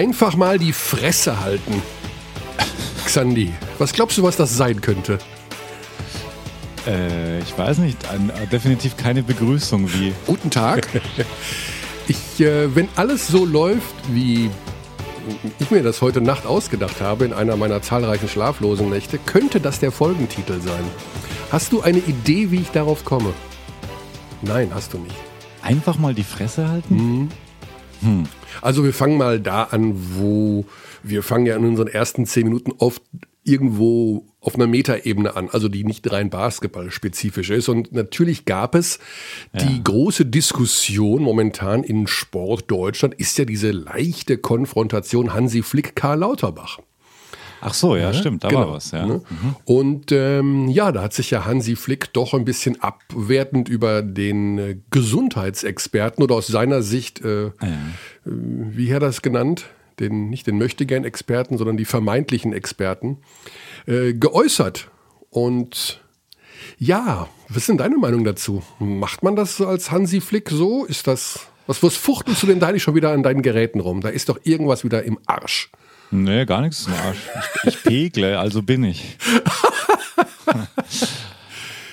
Einfach mal die Fresse halten. Xandi, was glaubst du, was das sein könnte? Äh, ich weiß nicht. Ein, äh, definitiv keine Begrüßung wie. Guten Tag. Ich, äh, wenn alles so läuft, wie ich mir das heute Nacht ausgedacht habe, in einer meiner zahlreichen schlaflosen Nächte, könnte das der Folgentitel sein. Hast du eine Idee, wie ich darauf komme? Nein, hast du nicht. Einfach mal die Fresse halten? Mhm. Hm. Also wir fangen mal da an, wo wir fangen ja in unseren ersten zehn Minuten oft irgendwo auf einer Metaebene an, also die nicht rein Basketball-spezifisch ist. Und natürlich gab es ja. die große Diskussion momentan in Sport Deutschland, ist ja diese leichte Konfrontation Hansi Flick-Karl Lauterbach. Ach so, ja, ja stimmt, da genau, war was, ja. Ne? Mhm. Und ähm, ja, da hat sich ja Hansi Flick doch ein bisschen abwertend über den äh, Gesundheitsexperten oder aus seiner Sicht, äh, ja. Äh, wie hat er das genannt? Den, nicht den Möchtegern-Experten, sondern die vermeintlichen Experten, äh, geäußert. Und ja, was ist denn deine Meinung dazu? Macht man das als Hansi Flick so? Ist das. Was, was fuchtelst du denn da eigentlich schon wieder an deinen Geräten rum? Da ist doch irgendwas wieder im Arsch. Nee, gar nichts im Arsch. Ich, ich pegle, also bin ich.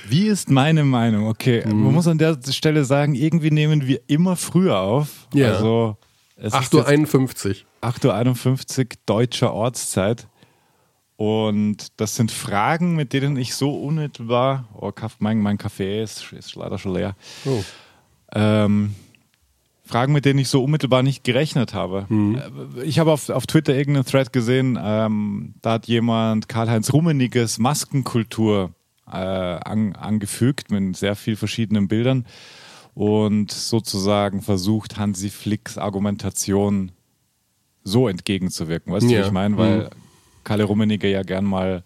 Wie ist meine Meinung? Okay, mhm. man muss an der Stelle sagen, irgendwie nehmen wir immer früher auf. Ja. Also 8.51 Uhr. 8.51 Uhr deutscher Ortszeit. Und das sind Fragen, mit denen ich so unmittelbar, oh, mein, mein Kaffee ist, ist leider schon leer. Oh. Ähm, Fragen, mit denen ich so unmittelbar nicht gerechnet habe. Mhm. Ich habe auf, auf Twitter irgendeinen Thread gesehen, ähm, da hat jemand Karl-Heinz Rummeniges Maskenkultur äh, an, angefügt mit sehr vielen verschiedenen Bildern und sozusagen versucht, Hansi Flicks Argumentation so entgegenzuwirken. Weißt ja. du, wie ich meine? Weil mhm. Kalle Rummenigge ja gern mal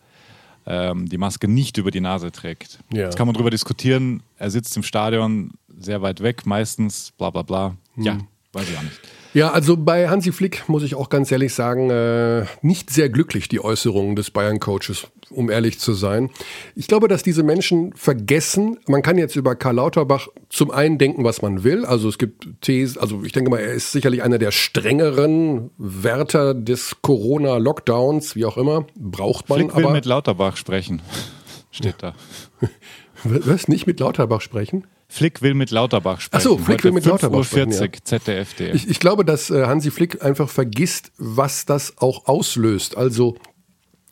ähm, die Maske nicht über die Nase trägt. Ja. Jetzt kann man darüber diskutieren. Er sitzt im Stadion sehr weit weg, meistens, bla bla bla. Hm. Ja, weiß ich auch nicht. Ja, also bei Hansi Flick muss ich auch ganz ehrlich sagen, äh, nicht sehr glücklich die Äußerungen des Bayern-Coaches, um ehrlich zu sein. Ich glaube, dass diese Menschen vergessen, man kann jetzt über Karl Lauterbach zum einen denken, was man will. Also es gibt Thesen, also ich denke mal, er ist sicherlich einer der strengeren Wärter des Corona-Lockdowns, wie auch immer. Braucht man Flick will aber. mit Lauterbach sprechen, steht da. Was? Nicht mit Lauterbach sprechen? Flick will mit Lauterbach sprechen. Achso, Flick will mit Lauterbach sprechen. 40 ja. ZDF.de. Ich, ich, glaube, dass äh, Hansi Flick einfach vergisst, was das auch auslöst. Also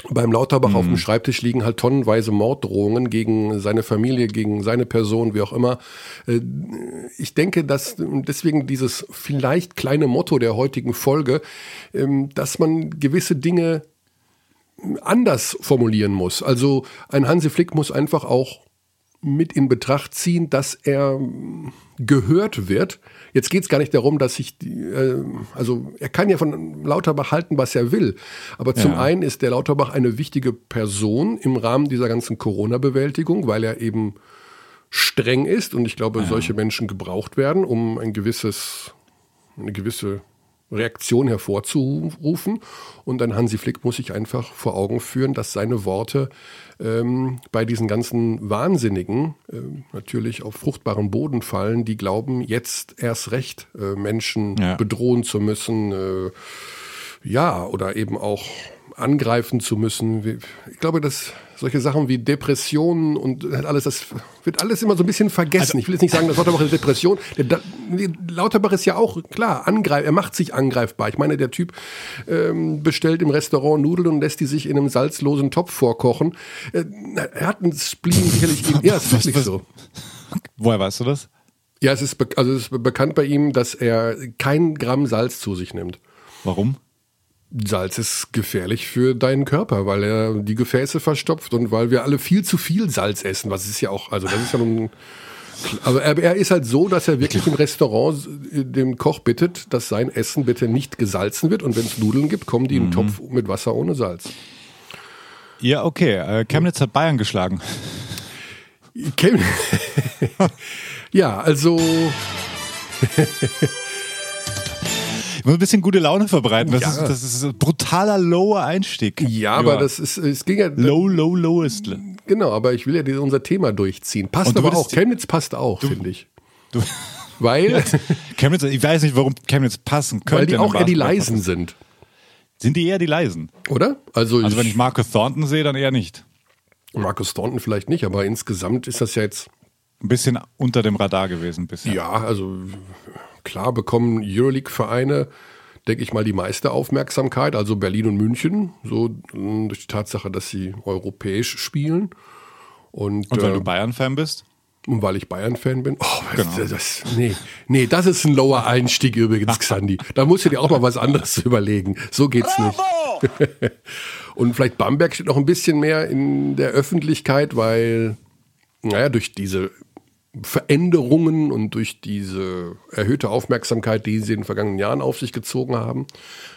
beim Lauterbach mhm. auf dem Schreibtisch liegen halt tonnenweise Morddrohungen gegen seine Familie, gegen seine Person, wie auch immer. Äh, ich denke, dass deswegen dieses vielleicht kleine Motto der heutigen Folge, ähm, dass man gewisse Dinge anders formulieren muss. Also ein Hansi Flick muss einfach auch mit in Betracht ziehen, dass er gehört wird. Jetzt geht es gar nicht darum, dass ich, äh, also er kann ja von Lauterbach halten, was er will. Aber zum ja. einen ist der Lauterbach eine wichtige Person im Rahmen dieser ganzen Corona-Bewältigung, weil er eben streng ist und ich glaube, ja. solche Menschen gebraucht werden, um ein gewisses, eine gewisse Reaktion hervorzurufen. Und dann Hansi Flick muss sich einfach vor Augen führen, dass seine Worte ähm, bei diesen ganzen Wahnsinnigen äh, natürlich auf fruchtbaren Boden fallen, die glauben, jetzt erst recht äh, Menschen ja. bedrohen zu müssen. Äh, ja, oder eben auch angreifen zu müssen. Ich glaube, dass solche Sachen wie Depressionen und alles, das wird alles immer so ein bisschen vergessen. Also, ich will jetzt nicht sagen, dass Lauterbach eine Depression. Der, Lauterbach ist ja auch klar, angreif, er macht sich angreifbar. Ich meine, der Typ ähm, bestellt im Restaurant Nudeln und lässt die sich in einem salzlosen Topf vorkochen. Äh, er hat einen Spleen sicherlich. ja, ist wirklich so. Woher weißt du das? Ja, es ist, also es ist bekannt bei ihm, dass er kein Gramm Salz zu sich nimmt. Warum? Salz ist gefährlich für deinen Körper, weil er die Gefäße verstopft und weil wir alle viel zu viel Salz essen. Was ist ja auch, also das ist ja nun. Also er, er ist halt so, dass er wirklich im Restaurant dem Koch bittet, dass sein Essen bitte nicht gesalzen wird und wenn es Nudeln gibt, kommen die in einen mhm. Topf mit Wasser ohne Salz. Ja, okay. Äh, Chemnitz hat Bayern geschlagen. Chem ja, also Ich muss ein bisschen gute Laune verbreiten. Das, ja. ist, das ist ein brutaler lower Einstieg. Ja, aber das ist, es ging ja. Low, low, lowest. Genau, aber ich will ja unser Thema durchziehen. Passt aber auch. Chemnitz passt auch, finde ich. Du, weil. Chemnitz, ich weiß nicht, warum Chemnitz passen könnte. Weil die auch eher die leisen sind. Sind die eher die leisen? Oder? Also, Also wenn ich Marcus Thornton sehe, dann eher nicht. Marcus Thornton vielleicht nicht, aber insgesamt ist das ja jetzt Ein bisschen unter dem Radar gewesen bisher. Ja, also klar bekommen Euroleague-Vereine, denke ich mal, die meiste Aufmerksamkeit, also Berlin und München, so mh, durch die Tatsache, dass sie europäisch spielen. Und, Und weil äh, du Bayern-Fan bist? und weil ich Bayern-Fan bin. Oh, Genau. das, das, nee, nee, das ist ein lower Einstieg übrigens, Xandi. Da musst du dir auch mal was anderes überlegen. So geht's nicht. Und vielleicht Bamberg steht noch ein bisschen mehr in der Öffentlichkeit, weil, naja, durch diese Veränderungen und durch diese erhöhte Aufmerksamkeit, die sie in den vergangenen Jahren auf sich gezogen haben.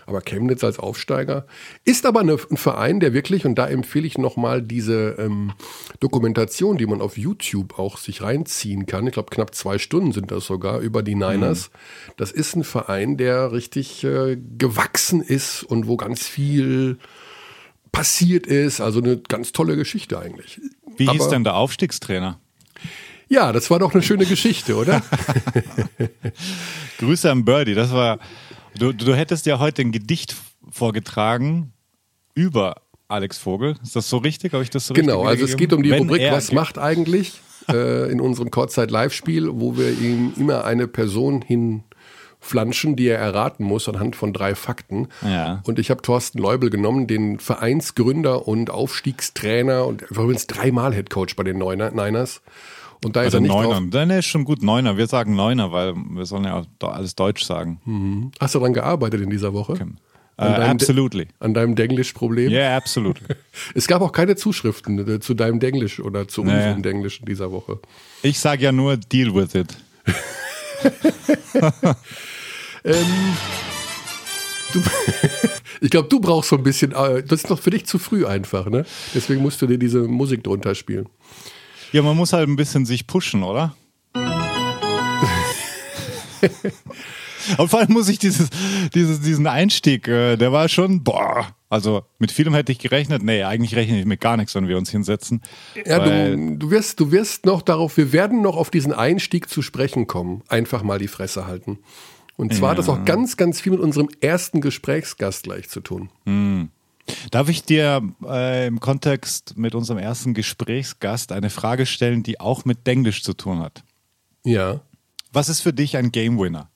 Aber Chemnitz als Aufsteiger ist aber eine, ein Verein, der wirklich, und da empfehle ich nochmal diese ähm, Dokumentation, die man auf YouTube auch sich reinziehen kann. Ich glaube, knapp zwei Stunden sind das sogar über die Niners. Das ist ein Verein, der richtig äh, gewachsen ist und wo ganz viel passiert ist. Also eine ganz tolle Geschichte eigentlich. Wie hieß Aber- denn der Aufstiegstrainer? Ja, das war doch eine schöne Geschichte, oder? Grüße an Birdie. Das war. Du, du hättest ja heute ein Gedicht vorgetragen über Alex Vogel. Ist das so richtig? Habe ich das so genau, richtig also es geht um die Wenn Rubrik Was macht eigentlich äh, in unserem Kurzzeit-Live-Spiel, wo wir ihm immer eine Person hinflanschen, die er erraten muss anhand von drei Fakten. Ja. Und ich habe Thorsten Leubel genommen, den Vereinsgründer und Aufstiegstrainer und übrigens dreimal Headcoach bei den Niners. Und da ist Also er nicht Neuner. drauf. Dann ist schon gut Neuner. Wir sagen Neuner, weil wir sollen ja alles Deutsch sagen. Hast du daran gearbeitet in dieser Woche? Äh, An deinem, absolutely. an deinem Denglisch-Problem? Yeah, absolutely. Es gab auch keine Zuschriften äh, zu deinem Denglisch oder zu Naja. unserem Denglisch in dieser Woche. Ich sage ja nur Deal with it. Du, ich glaube, du brauchst so ein bisschen, äh, das ist noch für dich zu früh einfach, ne? Deswegen musst du dir diese Musik drunter spielen. Ja, man muss halt ein bisschen sich pushen, oder? Und vor allem muss ich dieses, dieses, diesen Einstieg, äh, der war schon, boah, also mit vielem hätte ich gerechnet. Nee, eigentlich rechne ich mit gar nichts, wenn wir uns hinsetzen. Ja, du, du, wirst, du wirst noch darauf, wir werden noch auf diesen Einstieg zu sprechen kommen. Einfach mal die Fresse halten. Und zwar hat das auch ganz, ganz viel mit unserem ersten Gesprächsgast gleich zu tun. Darf ich dir äh, im Kontext mit unserem ersten Gesprächsgast eine Frage stellen, die auch mit Denglisch zu tun hat? Ja. Was ist für dich ein Game Winner?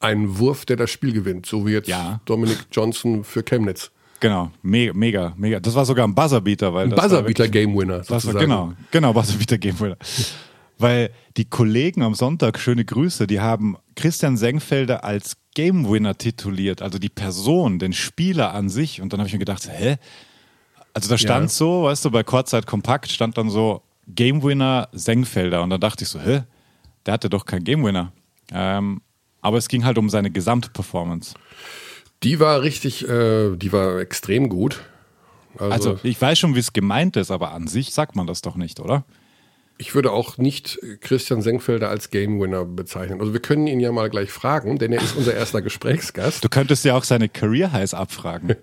Ein Wurf, der das Spiel gewinnt, so wie jetzt Ja. Dominic Johnson für Chemnitz. Genau, mega, mega, mega. Das war sogar ein Buzzerbeater, weil Ein Buzzerbeater Game Winner. War, sozusagen. genau, genau, Buzzerbeater Game Winner. Weil die Kollegen am Sonntag, schöne Grüße, die haben Christian Sengfelder als Game Winner tituliert, also die Person, den Spieler an sich. Und dann habe ich mir gedacht, hä? Also da stand Ja. so, weißt du, bei Kurzzeit Kompakt stand dann so Game Winner Sengfelder. Und dann dachte ich so, hä? Der hatte doch keinen Game Winner. Ähm, aber es ging halt um seine Gesamtperformance. Die war richtig, äh, die war extrem gut. Also, Also ich weiß schon, wie es gemeint ist, aber an sich sagt man das doch nicht, oder? Ich würde auch nicht Christian Senkfelder als Game Winner bezeichnen. Also wir können ihn ja mal gleich fragen, denn er ist unser erster Gesprächsgast. Du könntest ja auch seine Career Highs abfragen.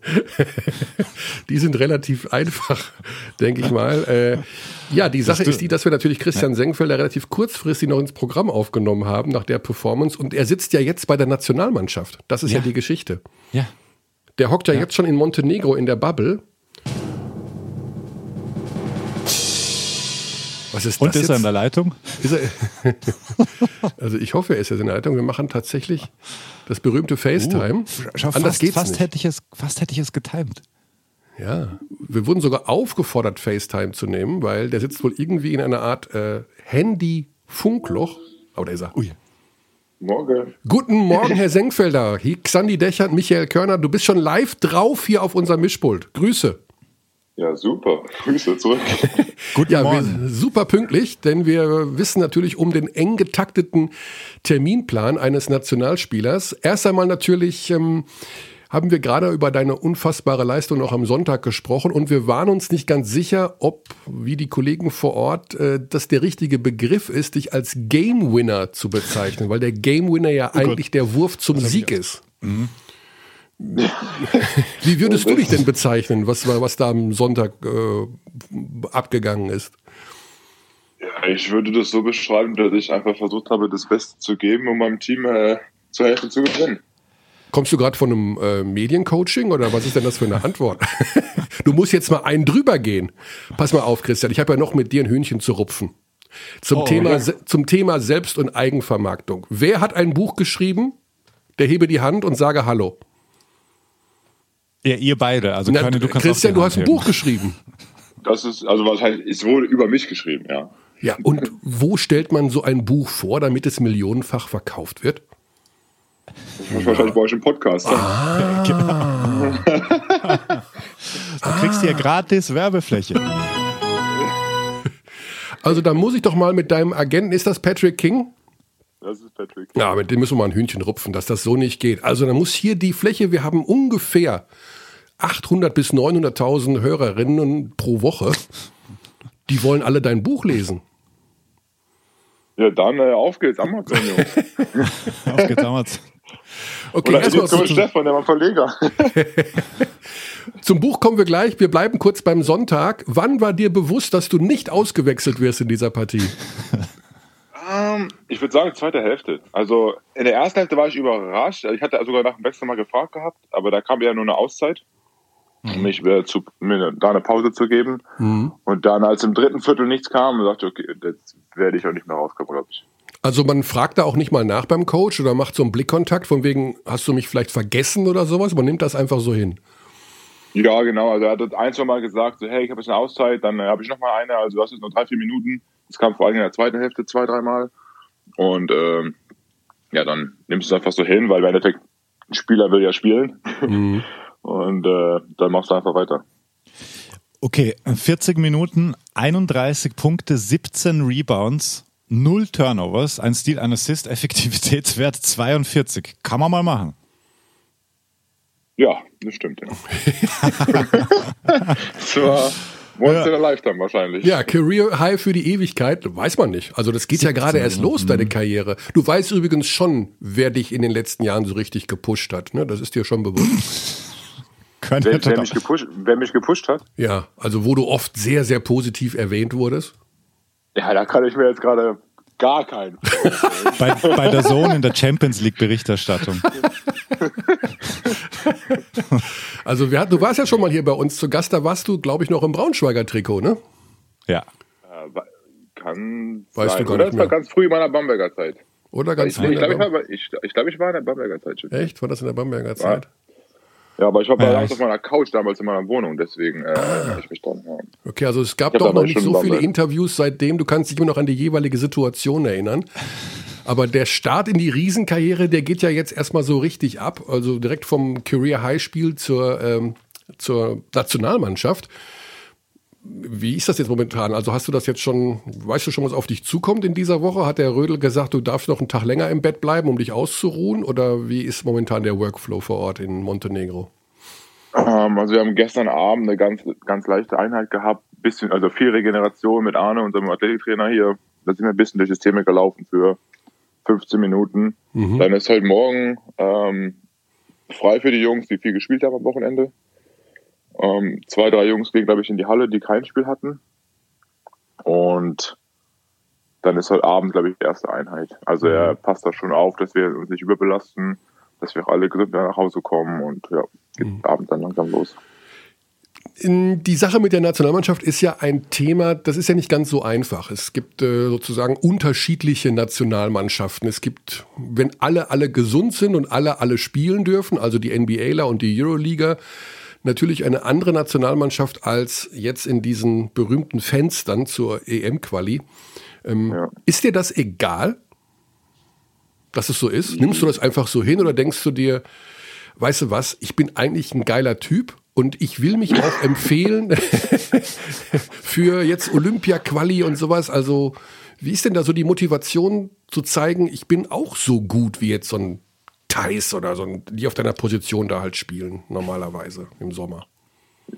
Die sind relativ einfach, denke ich mal. Äh, ja, die Sache ist die, dass wir natürlich Christian Senkfelder relativ kurzfristig noch ins Programm aufgenommen haben nach der Performance und er sitzt ja jetzt bei der Nationalmannschaft. Das ist ja, Ja. die Geschichte. ja. Der hockt ja, jetzt schon in Montenegro in der Bubble. Was ist Und das ist jetzt? er in der Leitung? Ist er, also ich hoffe, er ist jetzt in der Leitung. Wir machen tatsächlich das berühmte FaceTime. Schau, Anders fast, geht's fast nicht. hätte ich es, fast hätte ich es getimt. Ja, wir wurden sogar aufgefordert, FaceTime zu nehmen, weil der sitzt wohl irgendwie in einer Art äh, Handy-Funkloch. Aber da ist er. Ui. Morgen. Guten Morgen, Herr Senkfelder. Hier Xandi Dechert, Michael Körner. Du bist schon live drauf hier auf unserem Mischpult. Grüße. Ja, super. Grüße zurück. Guten Ja, Morgen. super pünktlich, denn wir wissen natürlich um den eng getakteten Terminplan eines Nationalspielers. Erst einmal natürlich ähm, haben wir gerade über deine unfassbare Leistung noch am Sonntag gesprochen und wir waren uns nicht ganz sicher, ob, wie die Kollegen vor Ort, äh, das der richtige Begriff ist, dich als Game Winner zu bezeichnen, weil der Game Winner ja eigentlich der Wurf zum Sieg ist. Wie würdest du dich denn bezeichnen, was, was da am Sonntag äh, abgegangen ist? Ja, ich würde das so beschreiben, dass ich einfach versucht habe, das Beste zu geben, um meinem Team äh, zu helfen zu gewinnen. Kommst du gerade von einem äh, Mediencoaching oder was ist denn das für eine Antwort? du musst jetzt mal einen drüber gehen. Pass mal auf, Christian, ich habe ja noch mit dir ein Hühnchen zu rupfen. Zum, oh, Thema, ja. zum Thema Selbst- und Eigenvermarktung. Wer hat ein Buch geschrieben? Der hebe die Hand und sage Hallo. Ja, ihr beide. Also Na, keine, du kannst Christian, du hast ein Buch geschrieben. Das ist, also was heißt, es wurde über mich geschrieben, ja. Ja, und wo stellt man so ein Buch vor, damit es millionenfach verkauft wird? Das ist wahrscheinlich bei euch im Podcast. Ah. Genau. du kriegst hier gratis Werbefläche. Also da muss ich doch mal mit deinem Agenten, ist das Patrick King? Das ist Patrick. King. Ja, mit dem müssen wir mal ein Hühnchen rupfen, dass das so nicht geht. Also da muss hier die Fläche, wir haben ungefähr 800 bis 900.000 Hörerinnen pro Woche. Die wollen alle dein Buch lesen. Ja, dann äh, auf geht's, Amazon, Jungs. auf geht's, Amazon. Okay, Oder erstmal zum Stefan, der war Verleger. zum Buch kommen wir gleich. Wir bleiben kurz beim Sonntag. Wann war dir bewusst, dass du nicht ausgewechselt wirst in dieser Partie? Um, ähm, ich würde sagen, zweite Hälfte. Also in der ersten Hälfte war ich überrascht. Ich hatte sogar nach dem Wechsel mal gefragt gehabt, aber da kam ja nur eine Auszeit mhm. um mich wieder zu, mir da eine Pause zu geben. Mhm. Und dann, als im dritten Viertel nichts kam, sagte ich, okay, jetzt werde ich auch nicht mehr rauskommen, glaube ich. Also man fragt da auch nicht mal nach beim Coach oder macht so einen Blickkontakt von wegen, hast du mich vielleicht vergessen oder sowas? Man nimmt das einfach so hin. Ja, genau. Also er hat ein, zwei Mal gesagt, so, hey, ich habe jetzt eine Auszeit, dann äh, habe ich noch mal eine, also du hast jetzt noch drei, vier Minuten. Das kam vor allem in der zweiten Hälfte zwei, dreimal. Und ähm, ja, dann nimmst du es einfach so hin, weil im Endeffekt ein Spieler will ja spielen. Mhm. Und äh, dann machst du einfach weiter. Okay, 40 Minuten, 31 Punkte, 17 Rebounds, 0 Turnovers, ein Stil, ein Assist, Effektivitätswert 42. Kann man mal machen. Ja, das stimmt. Ja. das war once ja. in a lifetime wahrscheinlich. Ja, Career High für die Ewigkeit, weiß man nicht. Also das geht ja gerade erst los, deine mhm. Karriere. Du weißt übrigens schon, wer dich in den letzten Jahren so richtig gepusht hat. Ne? Das ist dir schon bewusst. Wer, wer, mich gepusht, wer mich gepusht hat? Ja, also wo du oft sehr, sehr positiv erwähnt wurdest. Ja, da kann ich mir jetzt gerade gar keinen. bei, bei der Sohn in der Champions League Berichterstattung. also wir, du warst ja schon mal hier bei uns zu Gast, da warst du, glaube ich, noch im Braunschweiger Trikot, ne? Ja. Äh, kann weißt sein. du gar Oder nicht mehr. war ganz früh in meiner Bamberger Zeit. Oder ganz früh. Ich, ich glaube, ich, ich, ich, glaub, ich, war in der Bamberger Zeit schon. Echt? War das in der Bamberger Zeit? Ja. Aber ich war bei ja, auf meiner Couch damals in meiner Wohnung, deswegen äh, ah. ich mich dann. Ja. Okay, also es gab doch noch nicht so viele Interviews seitdem. Du kannst dich immer noch an die jeweilige Situation erinnern. Aber der Start in die Riesenkarriere, der geht ja jetzt erstmal so richtig ab. Also direkt vom Career High Spiel zur, ähm, zur Nationalmannschaft. Wie ist das jetzt momentan? Also hast du das jetzt schon, weißt du schon, was auf dich zukommt in dieser Woche? Hat der Rödel gesagt, du darfst noch einen Tag länger im Bett bleiben, um dich auszuruhen? Oder wie ist momentan der Workflow vor Ort in Montenegro? Ähm, also wir haben gestern Abend eine ganz, ganz leichte Einheit gehabt, bisschen, also viel Regeneration mit Arne, unserem Athletiktrainer hier. Da sind wir ein bisschen durch das Thema gelaufen für 15 Minuten. Mhm. Dann ist heute Morgen ähm, frei für die Jungs, die viel gespielt haben am Wochenende. Ähm, zwei, drei Jungs gehen, glaube ich, in die Halle, die kein Spiel hatten. Und dann ist heute Abend, glaube ich, die erste Einheit. Also er mhm. passt da schon auf, dass wir uns nicht überbelasten, dass wir alle gesund nach Hause kommen und ja, geht mhm. Abend dann langsam los. Die Sache mit der Nationalmannschaft ist ja ein Thema, das ist ja nicht ganz so einfach. Es gibt äh, sozusagen unterschiedliche Nationalmannschaften. Es gibt, wenn alle alle gesund sind und alle alle spielen dürfen, also die NBAler und die Euroliga, natürlich eine andere Nationalmannschaft als jetzt in diesen berühmten Fenstern zur EM-Quali. Ähm, ja. Ist dir das egal, dass es so ist? Nimmst du das einfach so hin oder denkst du dir, weißt du was, ich bin eigentlich ein geiler Typ und ich will mich auch empfehlen für jetzt Olympia-Quali und sowas. Also, wie ist denn da so die Motivation zu zeigen, ich bin auch so gut wie jetzt so ein Thais oder so, die auf deiner Position da halt spielen, normalerweise im Sommer.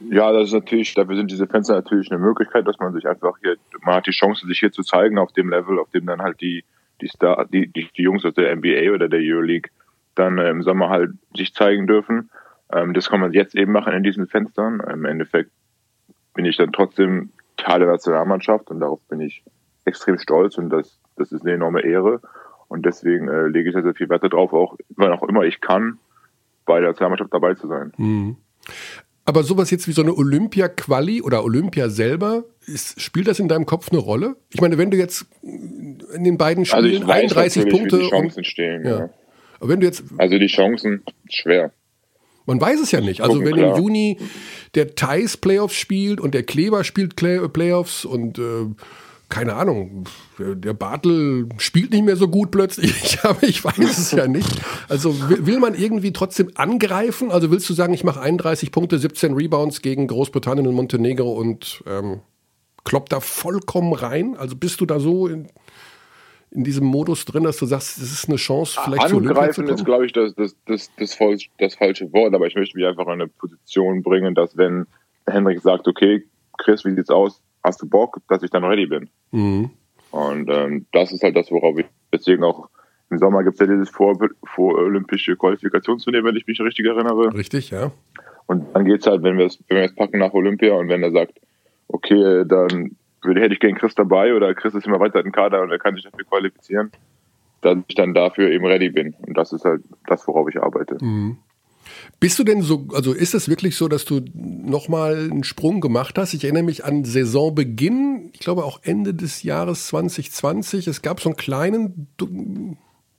Ja, das ist natürlich, dafür sind diese Fenster natürlich eine Möglichkeit, dass man sich einfach hier, man hat die Chance, sich hier zu zeigen auf dem Level, auf dem dann halt die, die Star, die, die, die Jungs aus der NBA oder der Euroleague dann äh, im Sommer halt sich zeigen dürfen. Ähm, das kann man jetzt eben machen in diesen Fenstern. Im Endeffekt bin ich dann trotzdem Teil der Nationalmannschaft und darauf bin ich extrem stolz und das, das ist eine enorme Ehre. Und deswegen äh, lege ich da sehr viel Wert darauf, auch wann auch immer ich kann, bei der Nationalmannschaft dabei zu sein. Mhm. Aber sowas jetzt wie so eine Olympia-Quali oder Olympia selber, ist, spielt das in deinem Kopf eine Rolle? Ich meine, wenn du jetzt in den beiden Spielen also weiß, 31 Punkte. Wie die Chancen und, stehen, ja. ja. Aber wenn du jetzt. Also die Chancen schwer. Man weiß es ja nicht. Also wenn im Juni der Thais Playoffs spielt und der Kleber spielt Playoffs und äh, keine Ahnung, der Bartel spielt nicht mehr so gut plötzlich, aber ich weiß es ja nicht. Also will man irgendwie trotzdem angreifen? Also willst du sagen, ich mache 31 Punkte, 17 Rebounds gegen Großbritannien und Montenegro und ähm, klopp da vollkommen rein? Also bist du da so in, in diesem Modus drin, dass du sagst, es ist eine Chance, vielleicht zu Angreifen ist, glaube ich, das, das, das, das, das falsche Wort, aber ich möchte mich einfach in eine Position bringen, dass wenn Henrik sagt, okay, Chris, wie sieht's aus? Hast du Bock, dass ich dann ready bin? Mhm. Und ähm, das ist halt das, worauf ich deswegen auch im Sommer gibt es ja dieses vor, vor Qualifikationsturnier, wenn ich mich richtig erinnere. Richtig, ja. Und dann geht es halt, wenn wir es wenn wir es packen nach Olympia und wenn er sagt, okay, dann würde, hätte ich gegen Chris dabei oder Chris ist immer weiter im Kader und er kann sich dafür qualifizieren, dass ich dann dafür eben ready bin. Und das ist halt das, worauf ich arbeite. Mhm. Bist du denn so, also ist es wirklich so, dass du nochmal einen Sprung gemacht hast? Ich erinnere mich an Saisonbeginn, ich glaube auch Ende des Jahres 2020. Es gab so einen kleinen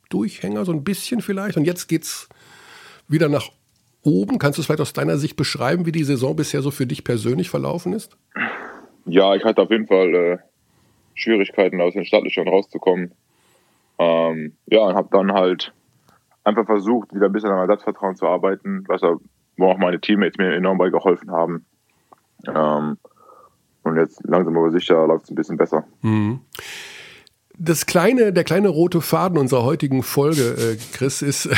Durchhänger, so ein bisschen vielleicht. Und jetzt geht es wieder nach oben. Kannst du es vielleicht aus deiner Sicht beschreiben, wie die Saison bisher so für dich persönlich verlaufen ist? Ja, ich hatte auf jeden Fall äh, Schwierigkeiten, aus den Stadtlöchern rauszukommen. Ähm, ja, und habe dann halt einfach versucht, wieder ein bisschen an Ersatzvertrauen zu arbeiten, was wo auch meine Teammates mir enorm bei geholfen haben. Ähm, und jetzt langsam aber sicher läuft es ein bisschen besser. Mhm das kleine, der kleine rote Faden unserer heutigen Folge, äh, Chris, ist,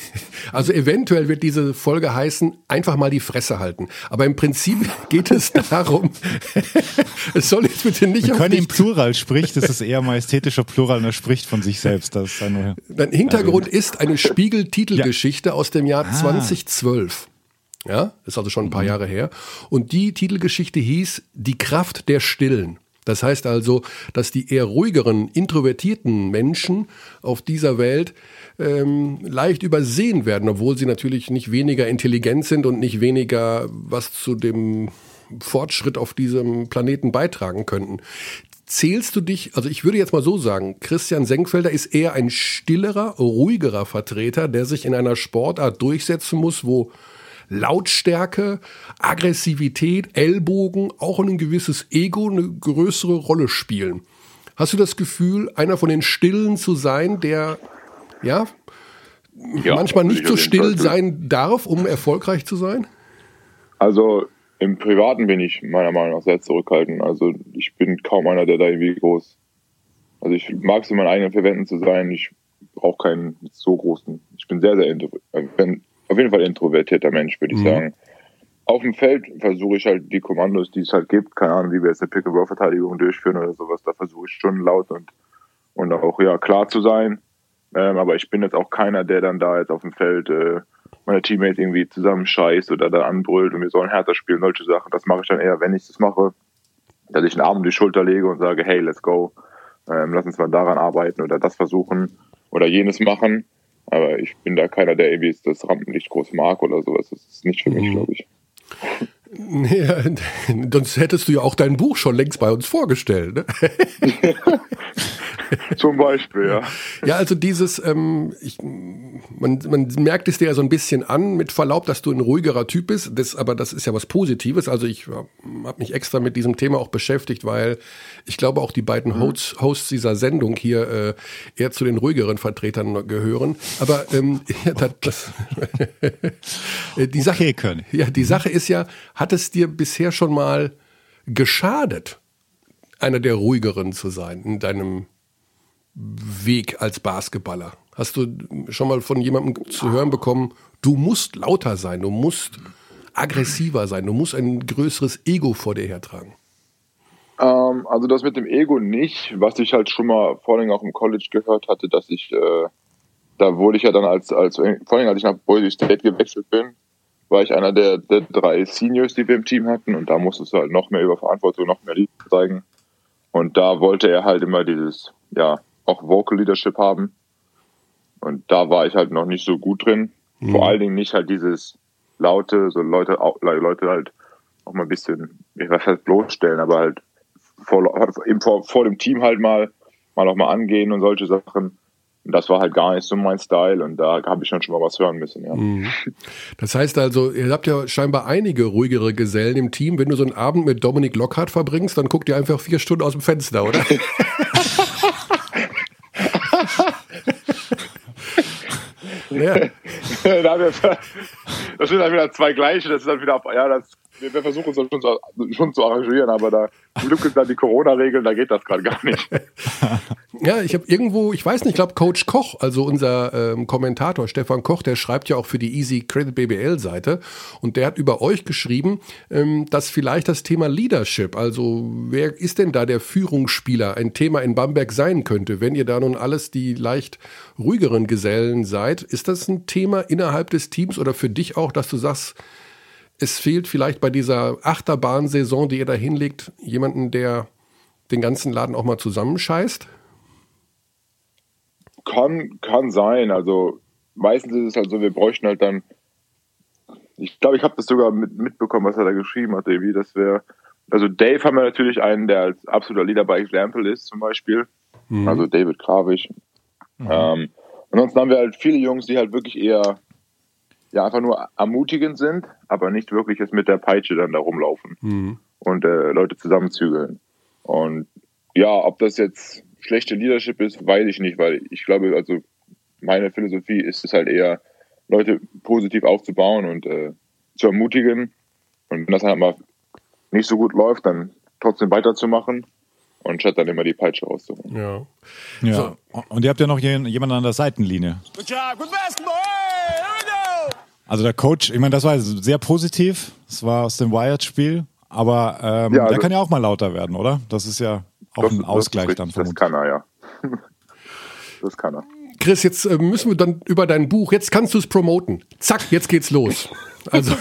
also eventuell wird diese Folge heißen, einfach mal die Fresse halten. Aber im Prinzip geht es darum, es soll jetzt bitte nicht Wir können im Plural spricht, das ist eher majestätischer Plural und er spricht von sich selbst. Das ist eine, Dein Hintergrund also, ist eine Spiegel-Titelgeschichte ja. aus dem Jahr ah. 2012. Ja, ist also schon ein paar mhm. Jahre her. Und die Titelgeschichte hieß Die Kraft der Stillen. Das heißt also, dass die eher ruhigeren, introvertierten Menschen auf dieser Welt ähm, leicht übersehen werden, obwohl sie natürlich nicht weniger intelligent sind und nicht weniger was zu dem Fortschritt auf diesem Planeten beitragen könnten. Zählst du dich, also ich würde jetzt mal so sagen, Christian Senkfelder ist eher ein stillerer, ruhigerer Vertreter, der sich in einer Sportart durchsetzen muss, wo Lautstärke, Aggressivität, Ellbogen, auch ein gewisses Ego eine größere Rolle spielen. Hast du das Gefühl, einer von den Stillen zu sein, der ja, ja manchmal nicht so still sein darf, um erfolgreich zu sein? Also im Privaten bin ich meiner Meinung nach sehr zurückhaltend. Also ich bin kaum einer, der da irgendwie groß. Also ich mag es in meinen eigenen Verwenden zu sein. Ich brauche keinen so großen. Ich bin sehr, sehr auf jeden Fall introvertierter Mensch, würde ich mhm. sagen. Auf dem Feld versuche ich halt die Kommandos, die es halt gibt, keine Ahnung, wie wir jetzt eine Pick-and-Roll-Verteidigung durchführen oder sowas, da versuche ich schon laut und, und auch ja klar zu sein. Ähm, aber ich bin jetzt auch keiner, der dann da jetzt auf dem Feld äh, meine Teammates irgendwie zusammen scheißt oder da anbrüllt und wir sollen härter spielen, solche Sachen. Das mache ich dann eher, wenn ich das mache, dass ich einen Arm um die Schulter lege und sage, hey, let's go, ähm, lass uns mal daran arbeiten oder das versuchen oder jenes machen. Aber ich bin da keiner, der irgendwie das Rampenlicht groß mag oder sowas. Das ist nicht für mich, mhm. glaube ich. Ja, sonst hättest du ja auch dein Buch schon längst bei uns vorgestellt. Ne? Zum Beispiel, ja. Ja, also dieses, ähm, ich, man, man merkt es dir ja so ein bisschen an, mit Verlaub, dass du ein ruhigerer Typ bist, das, aber das ist ja was Positives. Also ich äh, habe mich extra mit diesem Thema auch beschäftigt, weil ich glaube auch die beiden mhm. Hosts, Hosts dieser Sendung hier äh, eher zu den ruhigeren Vertretern gehören. Aber ähm, ja, das, das die Sache, okay, können. ja, die Sache ist ja, hat es dir bisher schon mal geschadet, einer der ruhigeren zu sein in deinem Weg als Basketballer? Hast du schon mal von jemandem zu hören bekommen, du musst lauter sein, du musst aggressiver sein, du musst ein größeres Ego vor dir hertragen? Ähm, also das mit dem Ego nicht, was ich halt schon mal vor allem auch im College gehört hatte, dass ich, äh, da wurde ich ja dann als, als vor allem als ich nach Boise State gewechselt bin, war ich einer der, der drei Seniors, die wir im Team hatten und da musstest du halt noch mehr über Verantwortung, noch mehr Liebe zeigen. Und da wollte er halt immer dieses, ja, auch Vocal Leadership haben. Und da war ich halt noch nicht so gut drin. Mhm. Vor allen Dingen nicht halt dieses laute, so Leute, Leute halt auch mal ein bisschen, ich weiß halt bloßstellen, aber halt vor, eben vor, vor dem Team halt mal, mal auch mal angehen und solche Sachen. Und das war halt gar nicht so mein Style und da habe ich dann schon mal was hören müssen, ja. Mhm. Das heißt also, ihr habt ja scheinbar einige ruhigere Gesellen im Team. Wenn du so einen Abend mit Dominik Lockhart verbringst, dann guckt ihr einfach vier Stunden aus dem Fenster, oder? ja. das sind dann wieder zwei gleiche, das ist dann wieder, ja, das wir, wir versuchen es schon, schon, zu arrangieren, aber da zum Glück sind dann die Corona-Regeln, da geht das gerade gar nicht. ja, ich habe irgendwo, ich weiß nicht, ich glaube Coach Koch, also unser ähm, Kommentator Stefan Koch, der schreibt ja auch für die Easy Credit BBL Seite und der hat über euch geschrieben, ähm, dass vielleicht das Thema Leadership, also wer ist denn da der Führungsspieler, ein Thema in Bamberg sein könnte, wenn ihr da nun alles die leicht ruhigeren Gesellen seid. Ist das ein Thema innerhalb des Teams oder für dich auch, dass du sagst, es fehlt vielleicht bei dieser Achterbahnsaison, die ihr da hinlegt, jemanden, der den ganzen Laden auch mal zusammenscheißt? Kann, kann sein. Also meistens ist es halt so, wir bräuchten halt dann, ich glaube, ich habe das sogar mit, mitbekommen, was er da geschrieben hat, wie das wäre. Also Dave haben wir natürlich einen, der als absoluter Leader bei Example ist, zum Beispiel. Mhm. Also David Kravich. Mhm. Ähm, ansonsten haben wir halt viele Jungs, die halt wirklich eher ja einfach nur ermutigend sind, aber nicht wirklich jetzt mit der Peitsche dann da rumlaufen mhm. und äh, Leute zusammenzügeln. Und ja, ob das jetzt schlechte Leadership ist, weiß ich nicht, weil ich glaube, also meine Philosophie ist es halt eher, Leute positiv aufzubauen und äh, zu ermutigen. Und wenn das halt mal nicht so gut läuft, dann trotzdem weiterzumachen und statt dann immer die Peitsche rauszuholen. Ja. ja. So. Und ihr habt ja noch jemanden an der Seitenlinie. Good job, good basketball. Also der Coach, ich meine, das war sehr positiv. Das war aus dem Wired-Spiel. Aber ähm, ja, also, der kann ja auch mal lauter werden, oder? Das ist ja auch das, ein Ausgleich das, dann vermutlich. Das kann er, ja. das kann er. Chris, jetzt äh, müssen wir dann über dein Buch, jetzt kannst du es promoten. Zack, jetzt geht's los. Also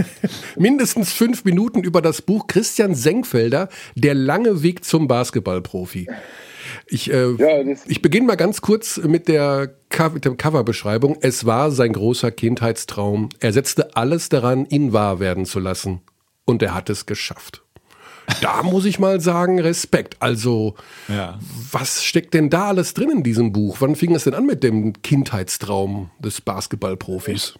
mindestens fünf Minuten über das Buch Christian Senkfelder, Der lange Weg zum Basketballprofi. Ich, äh, ja, ich beginne mal ganz kurz mit der, mit der Coverbeschreibung. Es war sein großer Kindheitstraum. Er setzte alles daran, ihn wahr werden zu lassen. Und er hat es geschafft. Da muss ich mal sagen, Respekt. Also, ja. was steckt denn da alles drin in diesem Buch? Wann fing es denn an mit dem Kindheitstraum des Basketballprofis?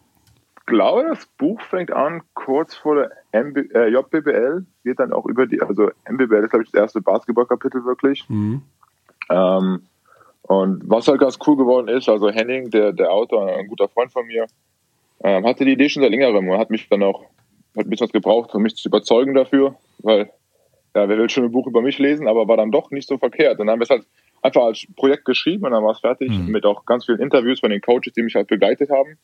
Ich glaube, das Buch fängt an kurz vor der MB, äh, JBBL, geht dann auch über die, also MBBL ist, glaube ich, das erste Basketballkapitel wirklich. Mhm. Ähm, und was halt ganz cool geworden ist, also Henning, der, der Autor, ein guter Freund von mir, ähm, hatte die Idee schon seit längerem und hat mich dann auch, hat ein bisschen was gebraucht, um mich zu überzeugen dafür, weil, ja, wer will schon ein Buch über mich lesen, aber war dann doch nicht so verkehrt. Und dann haben wir es halt einfach als Projekt geschrieben und dann war es fertig mhm. mit auch ganz vielen Interviews von den Coaches, die mich halt begleitet haben.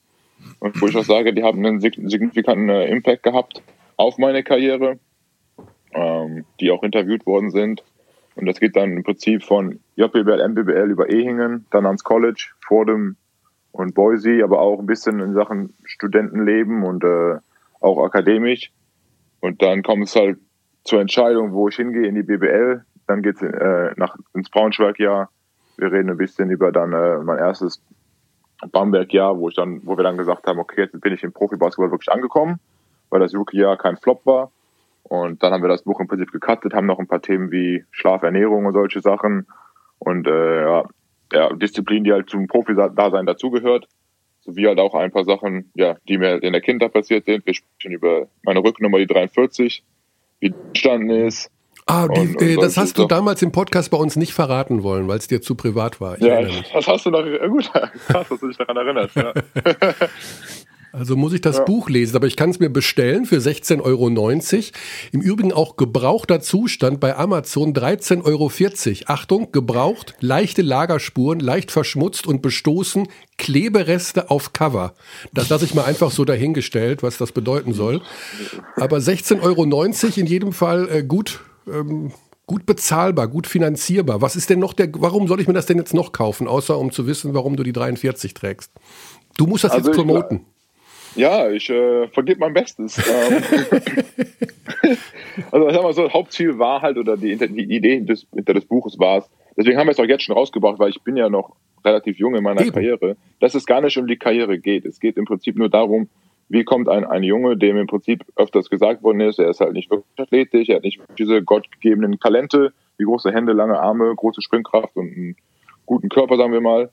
Und wo ich auch sage, die haben einen signifikanten äh, Impact gehabt auf meine Karriere, ähm, die auch interviewt worden sind. Und das geht dann im Prinzip von JBL, MBBL über Ehingen, dann ans College, Fordham und Boise, aber auch ein bisschen in Sachen Studentenleben und äh, auch akademisch. Und dann kommt es halt zur Entscheidung, wo ich hingehe in die BBL. Dann geht es äh, ins Braunschweig-Jahr. Wir reden ein bisschen über dann äh, mein erstes Bamberg-Jahr, wo wo wir dann gesagt haben, okay, jetzt bin ich im Profibasketball wirklich angekommen, weil das Rookie-Jahr kein Flop war. Und dann haben wir das Buch im Prinzip gecuttet, haben noch ein paar Themen wie Schlaf, Ernährung und solche Sachen und äh, ja, ja, Disziplin, die halt zum Profi-Dasein dazugehört, sowie halt auch ein paar Sachen, ja, die mir in der Kindheit passiert sind. Wir sprechen über meine Rücknummer, die 43, wie die entstanden ist. Ah, die, und, und äh, das hast du damals im Podcast bei uns nicht verraten wollen, weil es dir zu privat war. Ich ja, das hast du noch, gut, krass, dass du dich daran erinnerst, ja. Also muss ich das ja. Buch lesen, aber ich kann es mir bestellen für 16,90 Euro. Im Übrigen auch gebrauchter Zustand bei Amazon 13,40 Euro. Achtung, gebraucht, leichte Lagerspuren, leicht verschmutzt und bestoßen, Klebereste auf Cover. Das lasse ich mal einfach so dahingestellt, was das bedeuten soll. Aber 16,90 Euro in jedem Fall äh, gut. Ähm, gut bezahlbar, gut finanzierbar. Was ist denn noch der, warum soll ich mir das denn jetzt noch kaufen, außer um zu wissen, warum du die 43 trägst? Du musst das also jetzt promoten. Ja, ich äh, vergebe mein Bestes. Ähm, also ich sag mal so, Hauptziel war halt, oder die, die Idee des, hinter des Buches war es, deswegen haben wir es auch jetzt schon rausgebracht, weil ich bin ja noch relativ jung in meiner Eben. Karriere, dass es gar nicht um die Karriere geht. Es geht im Prinzip nur darum, wie kommt ein, ein Junge, dem im Prinzip öfters gesagt worden ist, er ist halt nicht wirklich athletisch, er hat nicht diese gottgegebenen Talente, wie große Hände, lange Arme, große Springkraft und einen guten Körper, sagen wir mal,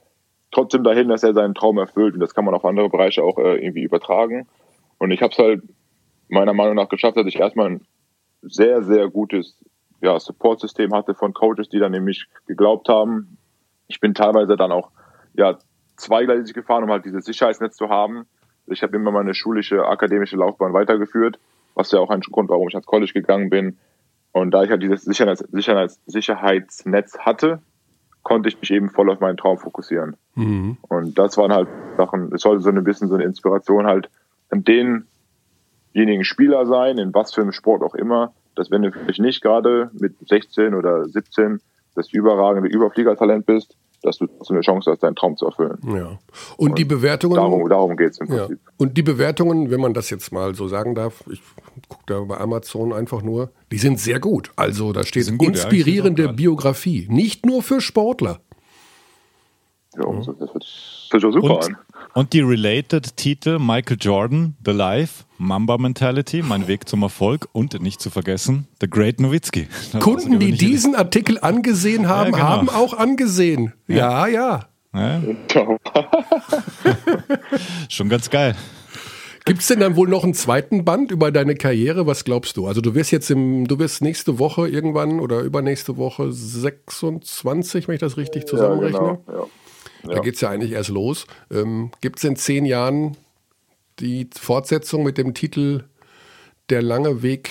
trotzdem dahin, dass er seinen Traum erfüllt. Und das kann man auf andere Bereiche auch äh, irgendwie übertragen. Und ich habe es halt meiner Meinung nach geschafft, dass ich erstmal ein sehr, sehr gutes ja, Support-System hatte von Coaches, die dann nämlich geglaubt haben. Ich bin teilweise dann auch ja, zweigleisig gefahren, um halt dieses Sicherheitsnetz zu haben. Ich habe immer meine schulische, akademische Laufbahn weitergeführt, was ja auch ein Grund, warum ich ans College gegangen bin. Und da ich halt dieses Sicherheits Sicherheits Sicherheitsnetz hatte, konnte ich mich eben voll auf meinen Traum fokussieren. Mhm. Und das waren halt Sachen, es sollte so ein bisschen so eine Inspiration halt an denjenigen Spieler sein, in was für einem Sport auch immer, dass wenn du vielleicht nicht gerade mit 16 oder 17 das überragende Überfliegertalent bist, dass du eine Chance hast, deinen Traum zu erfüllen. Ja. Und, und die Bewertungen. Darum, darum geht es im Prinzip. Ja. Und die Bewertungen, wenn man das jetzt mal so sagen darf, ich gucke da bei Amazon einfach nur, die sind sehr gut. Also da steht gut, inspirierende ja, Biografie. Nicht nur für Sportler. Ja, das hört sich super und, an. Und die related Titel Michael Jordan, The Life, Mamba Mentality, Mein Weg zum Erfolg und nicht zu vergessen, The Great Nowitzki. Kunden, die diesen Artikel angesehen haben, ja, genau. haben auch angesehen. Ja, ja. ja. ja. Schon ganz geil. Gibt es denn dann wohl noch einen zweiten Band über deine Karriere? Was glaubst du? Also du wirst jetzt im, du wirst nächste Woche irgendwann oder übernächste Woche 26, wenn ich das richtig zusammenrechne. Ja, genau. ja. Da geht es ja eigentlich erst los. Ähm, Gibt es in zehn Jahren die Fortsetzung mit dem Titel Der lange Weg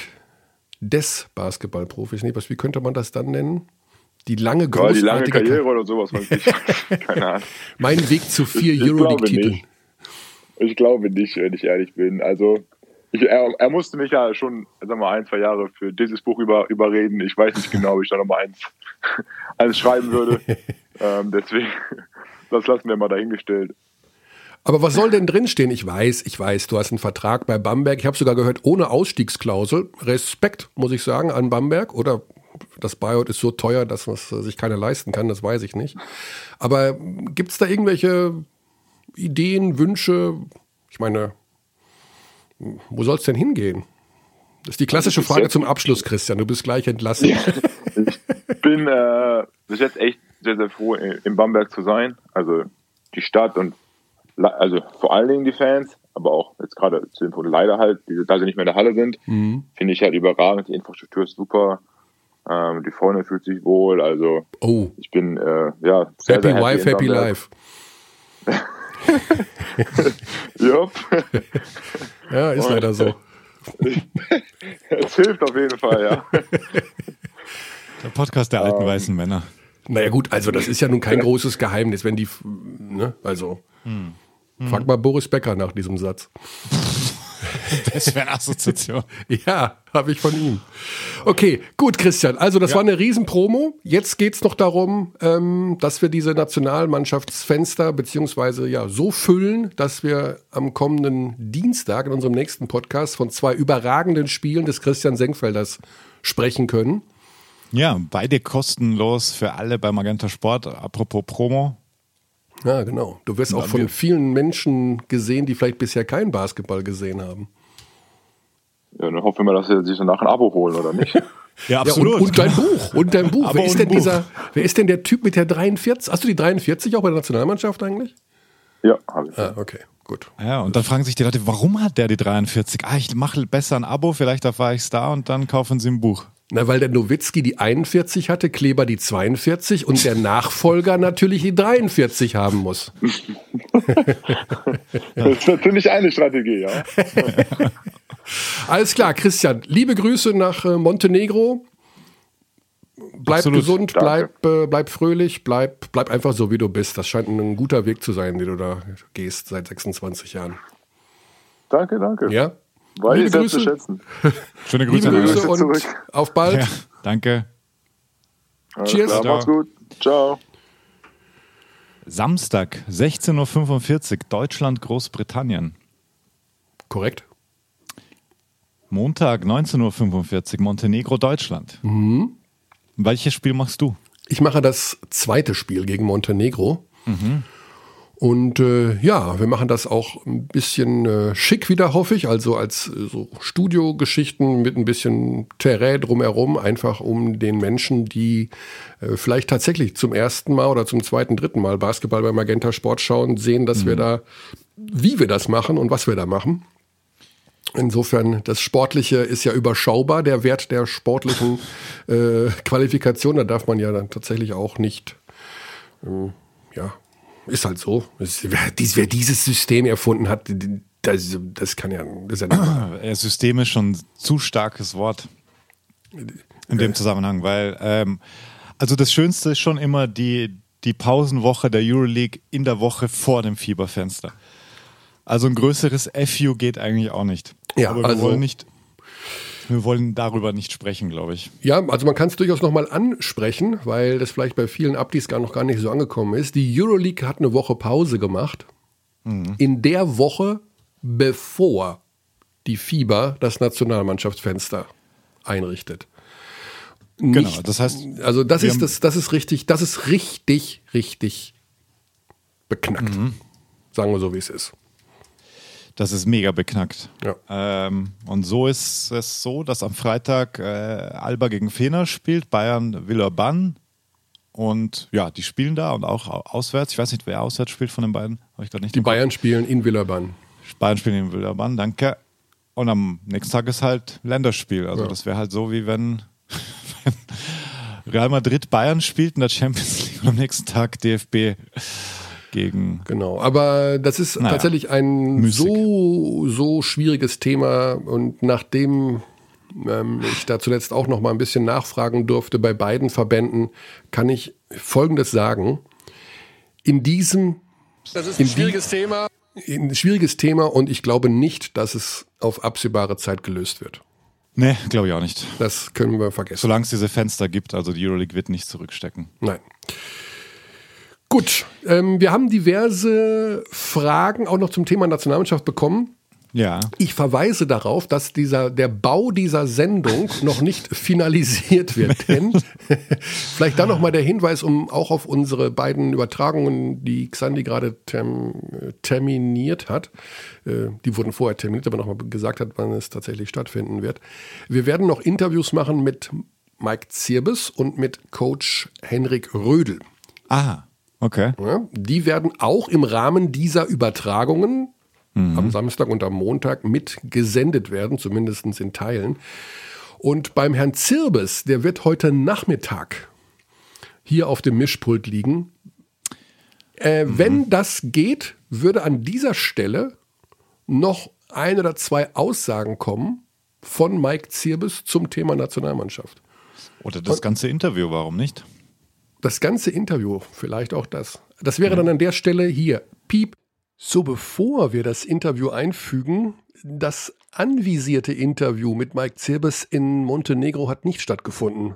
des Basketballprofis? Nee, was, wie könnte man das dann nennen? Die lange. Ja, die lange Karriere oder sowas. Keine Ahnung. mein Weg zu vier Euroleague-Titeln. Ich glaube nicht, wenn ich ehrlich bin. Also ich, er, er, musste mich ja schon, sag mal, ein, zwei Jahre für dieses Buch über, überreden. Ich weiß nicht genau, ob ich da nochmal eins, eins schreiben würde. ähm, deswegen, das lassen wir mal dahingestellt. Aber was soll denn drinstehen? Ich weiß, ich weiß, du hast einen Vertrag bei Bamberg. Ich habe sogar gehört, ohne Ausstiegsklausel. Respekt, muss ich sagen, an Bamberg. Oder das Buyout ist so teuer, dass es sich keiner leisten kann, das weiß ich nicht. Aber gibt es da irgendwelche Ideen, Wünsche? Ich meine, wo soll es denn hingehen? Das ist die klassische Frage zum Abschluss, Christian. Du bist gleich entlassen. ich bin äh, bis jetzt echt sehr, sehr froh, in Bamberg zu sein. Also die Stadt und also vor allen Dingen die Fans, aber auch jetzt gerade zu dem Punkt leider halt, die, da sie nicht mehr in der Halle sind, mhm. finde ich halt überragend. Die Infrastruktur ist super. Ähm, die Freunde fühlt sich wohl. Also oh. ich bin äh, ja sehr, happy sehr happy wife, happy life. Jupp. ja, ist leider so. Es hilft auf jeden Fall, ja. Der Podcast der alten um, ähm. weißen Männer. Naja gut, also das ist ja nun kein großes Geheimnis, wenn die, ne, also hm. Hm. frag mal Boris Becker nach diesem Satz. Das wäre eine Assoziation. ja, habe ich von ihm. Okay, gut, Christian. Also das ja. war eine Riesenpromo. Jetzt geht es noch darum, ähm, dass wir diese Nationalmannschaftsfenster beziehungsweise ja so füllen, dass wir am kommenden Dienstag in unserem nächsten Podcast von zwei überragenden Spielen des Christian Senkfelders sprechen können. Ja, beide kostenlos für alle bei Magenta Sport. Apropos Promo. Ja, genau. Du wirst auch von vielen Menschen gesehen, die vielleicht bisher keinen Basketball gesehen haben. Ja, dann hoffen wir, dass sie sich danach ein Abo holen, oder nicht? ja, absolut. Ja, und, und, dein Buch. Und dein Buch. wer ist denn Buch. dieser, wer ist denn der Typ mit der 43? Hast du die 43 auch bei der Nationalmannschaft eigentlich? Ja, habe ich. Ah, okay. Gut. Ja, und dann fragen sich die Leute, warum hat der die 43? Ah, ich mache besser ein Abo, vielleicht erfahre ich es da und dann kaufen sie ein Buch. Na, weil der Nowitzki die 41 hatte, Kleber die 42 und der Nachfolger natürlich die 43 haben muss. das ist natürlich eine Strategie, ja. Alles klar, Christian. Liebe Grüße nach äh, Montenegro. Bleib Absolut. gesund, bleib, äh, bleib fröhlich, bleib, bleib einfach so, wie du bist. Das scheint ein guter Weg zu sein, den du da gehst seit 26 Jahren. Danke, danke. Ja? Weiß Liebe Grüße. zu schätzen. Schöne Grüße, Liebe Grüße und zurück. auf bald. Ja, danke. Alles Cheers. Klar, macht's gut. Ciao. Samstag, 16.45 Uhr, Deutschland, Großbritannien. Korrekt. Montag, 19.45 Uhr, Montenegro, Deutschland. Mhm. Welches Spiel machst du? Ich mache das zweite Spiel gegen Montenegro. Mhm. Und äh, ja, wir machen das auch ein bisschen äh, schick wieder, hoffe ich. Also als äh, so Studiogeschichten mit ein bisschen Terrain drumherum, einfach um den Menschen, die äh, vielleicht tatsächlich zum ersten Mal oder zum zweiten, dritten Mal Basketball bei Magenta Sport schauen, sehen, dass mhm. wir da, wie wir das machen und was wir da machen. Insofern, das Sportliche ist ja überschaubar, der Wert der sportlichen äh, Qualifikation. Da darf man ja dann tatsächlich auch nicht, äh, ist halt so. Es, wer, wer, dieses System erfunden hat, das, das kann ja, das ist ja System ist schon ein zu starkes Wort in dem Zusammenhang, weil ähm, also das Schönste ist schon immer die, die Pausenwoche der Euroleague in der Woche vor dem Fieberfenster. Also ein größeres FU geht eigentlich auch nicht. Ja, Aber wir also, wollen nicht. Wir wollen darüber nicht sprechen, glaube ich. Ja, also man kann es durchaus nochmal ansprechen, weil das vielleicht bei vielen Abdis gar noch gar nicht so angekommen ist. Die Euroleague hat eine Woche Pause gemacht. Mhm. In der Woche, bevor die FIBA das Nationalmannschaftsfenster einrichtet. Genau, nicht, genau, das heißt. Also das ist das, das ist richtig, das ist richtig, richtig beknackt. Mhm. Sagen wir so, wie es ist. Das ist mega beknackt. Ja. Ähm, und so ist es so, dass am Freitag äh, Alba gegen Fener spielt, Bayern Villeurbanne. Und ja, die spielen da und auch auswärts. Ich weiß nicht, wer auswärts spielt von den beiden. Habe ich gerade nicht. Die Bayern spielen in Villeurbanne. Bayern spielen in Villeurbanne, danke. Und am nächsten Tag ist halt Länderspiel. Also ja. das wäre halt so, wie wenn, wenn Real Madrid Bayern spielt in der Champions League und am nächsten Tag DFB gegen. Genau, aber das ist naja, tatsächlich ein so, so schwieriges Thema und nachdem ähm, ich da zuletzt auch noch mal ein bisschen nachfragen durfte bei beiden Verbänden, kann ich Folgendes sagen. In diesem. Das ist ein schwieriges die, Thema. Ein schwieriges Thema und ich glaube nicht, dass es auf absehbare Zeit gelöst wird. Nee, glaube ich auch nicht. Das können wir vergessen. Solange es diese Fenster gibt, also die Euroleague wird nicht zurückstecken. Nein. Gut, ähm, wir haben diverse Fragen auch noch zum Thema Nationalmannschaft bekommen. Ja. Ich verweise darauf, dass dieser, der Bau dieser Sendung noch nicht finalisiert wird. Denn vielleicht da nochmal der Hinweis, um auch auf unsere beiden Übertragungen, die Xandi gerade term, terminiert hat. Äh, die wurden vorher terminiert, aber nochmal gesagt hat, wann es tatsächlich stattfinden wird. Wir werden noch Interviews machen mit Mike Zirbes und mit Coach Henrik Rödel. Aha. Okay. Ja, die werden auch im Rahmen dieser Übertragungen mhm. am Samstag und am Montag mit gesendet werden, zumindest in Teilen. Und beim Herrn Zirbes, der wird heute Nachmittag hier auf dem Mischpult liegen. Äh, mhm. Wenn das geht, würde an dieser Stelle noch ein oder zwei Aussagen kommen von Mike Zirbes zum Thema Nationalmannschaft. Oder das ganze Interview, warum nicht? Das ganze Interview, vielleicht auch das. Das wäre dann an der Stelle hier. Piep. So, bevor wir das Interview einfügen, das anvisierte Interview mit Mike Zirbes in Montenegro hat nicht stattgefunden.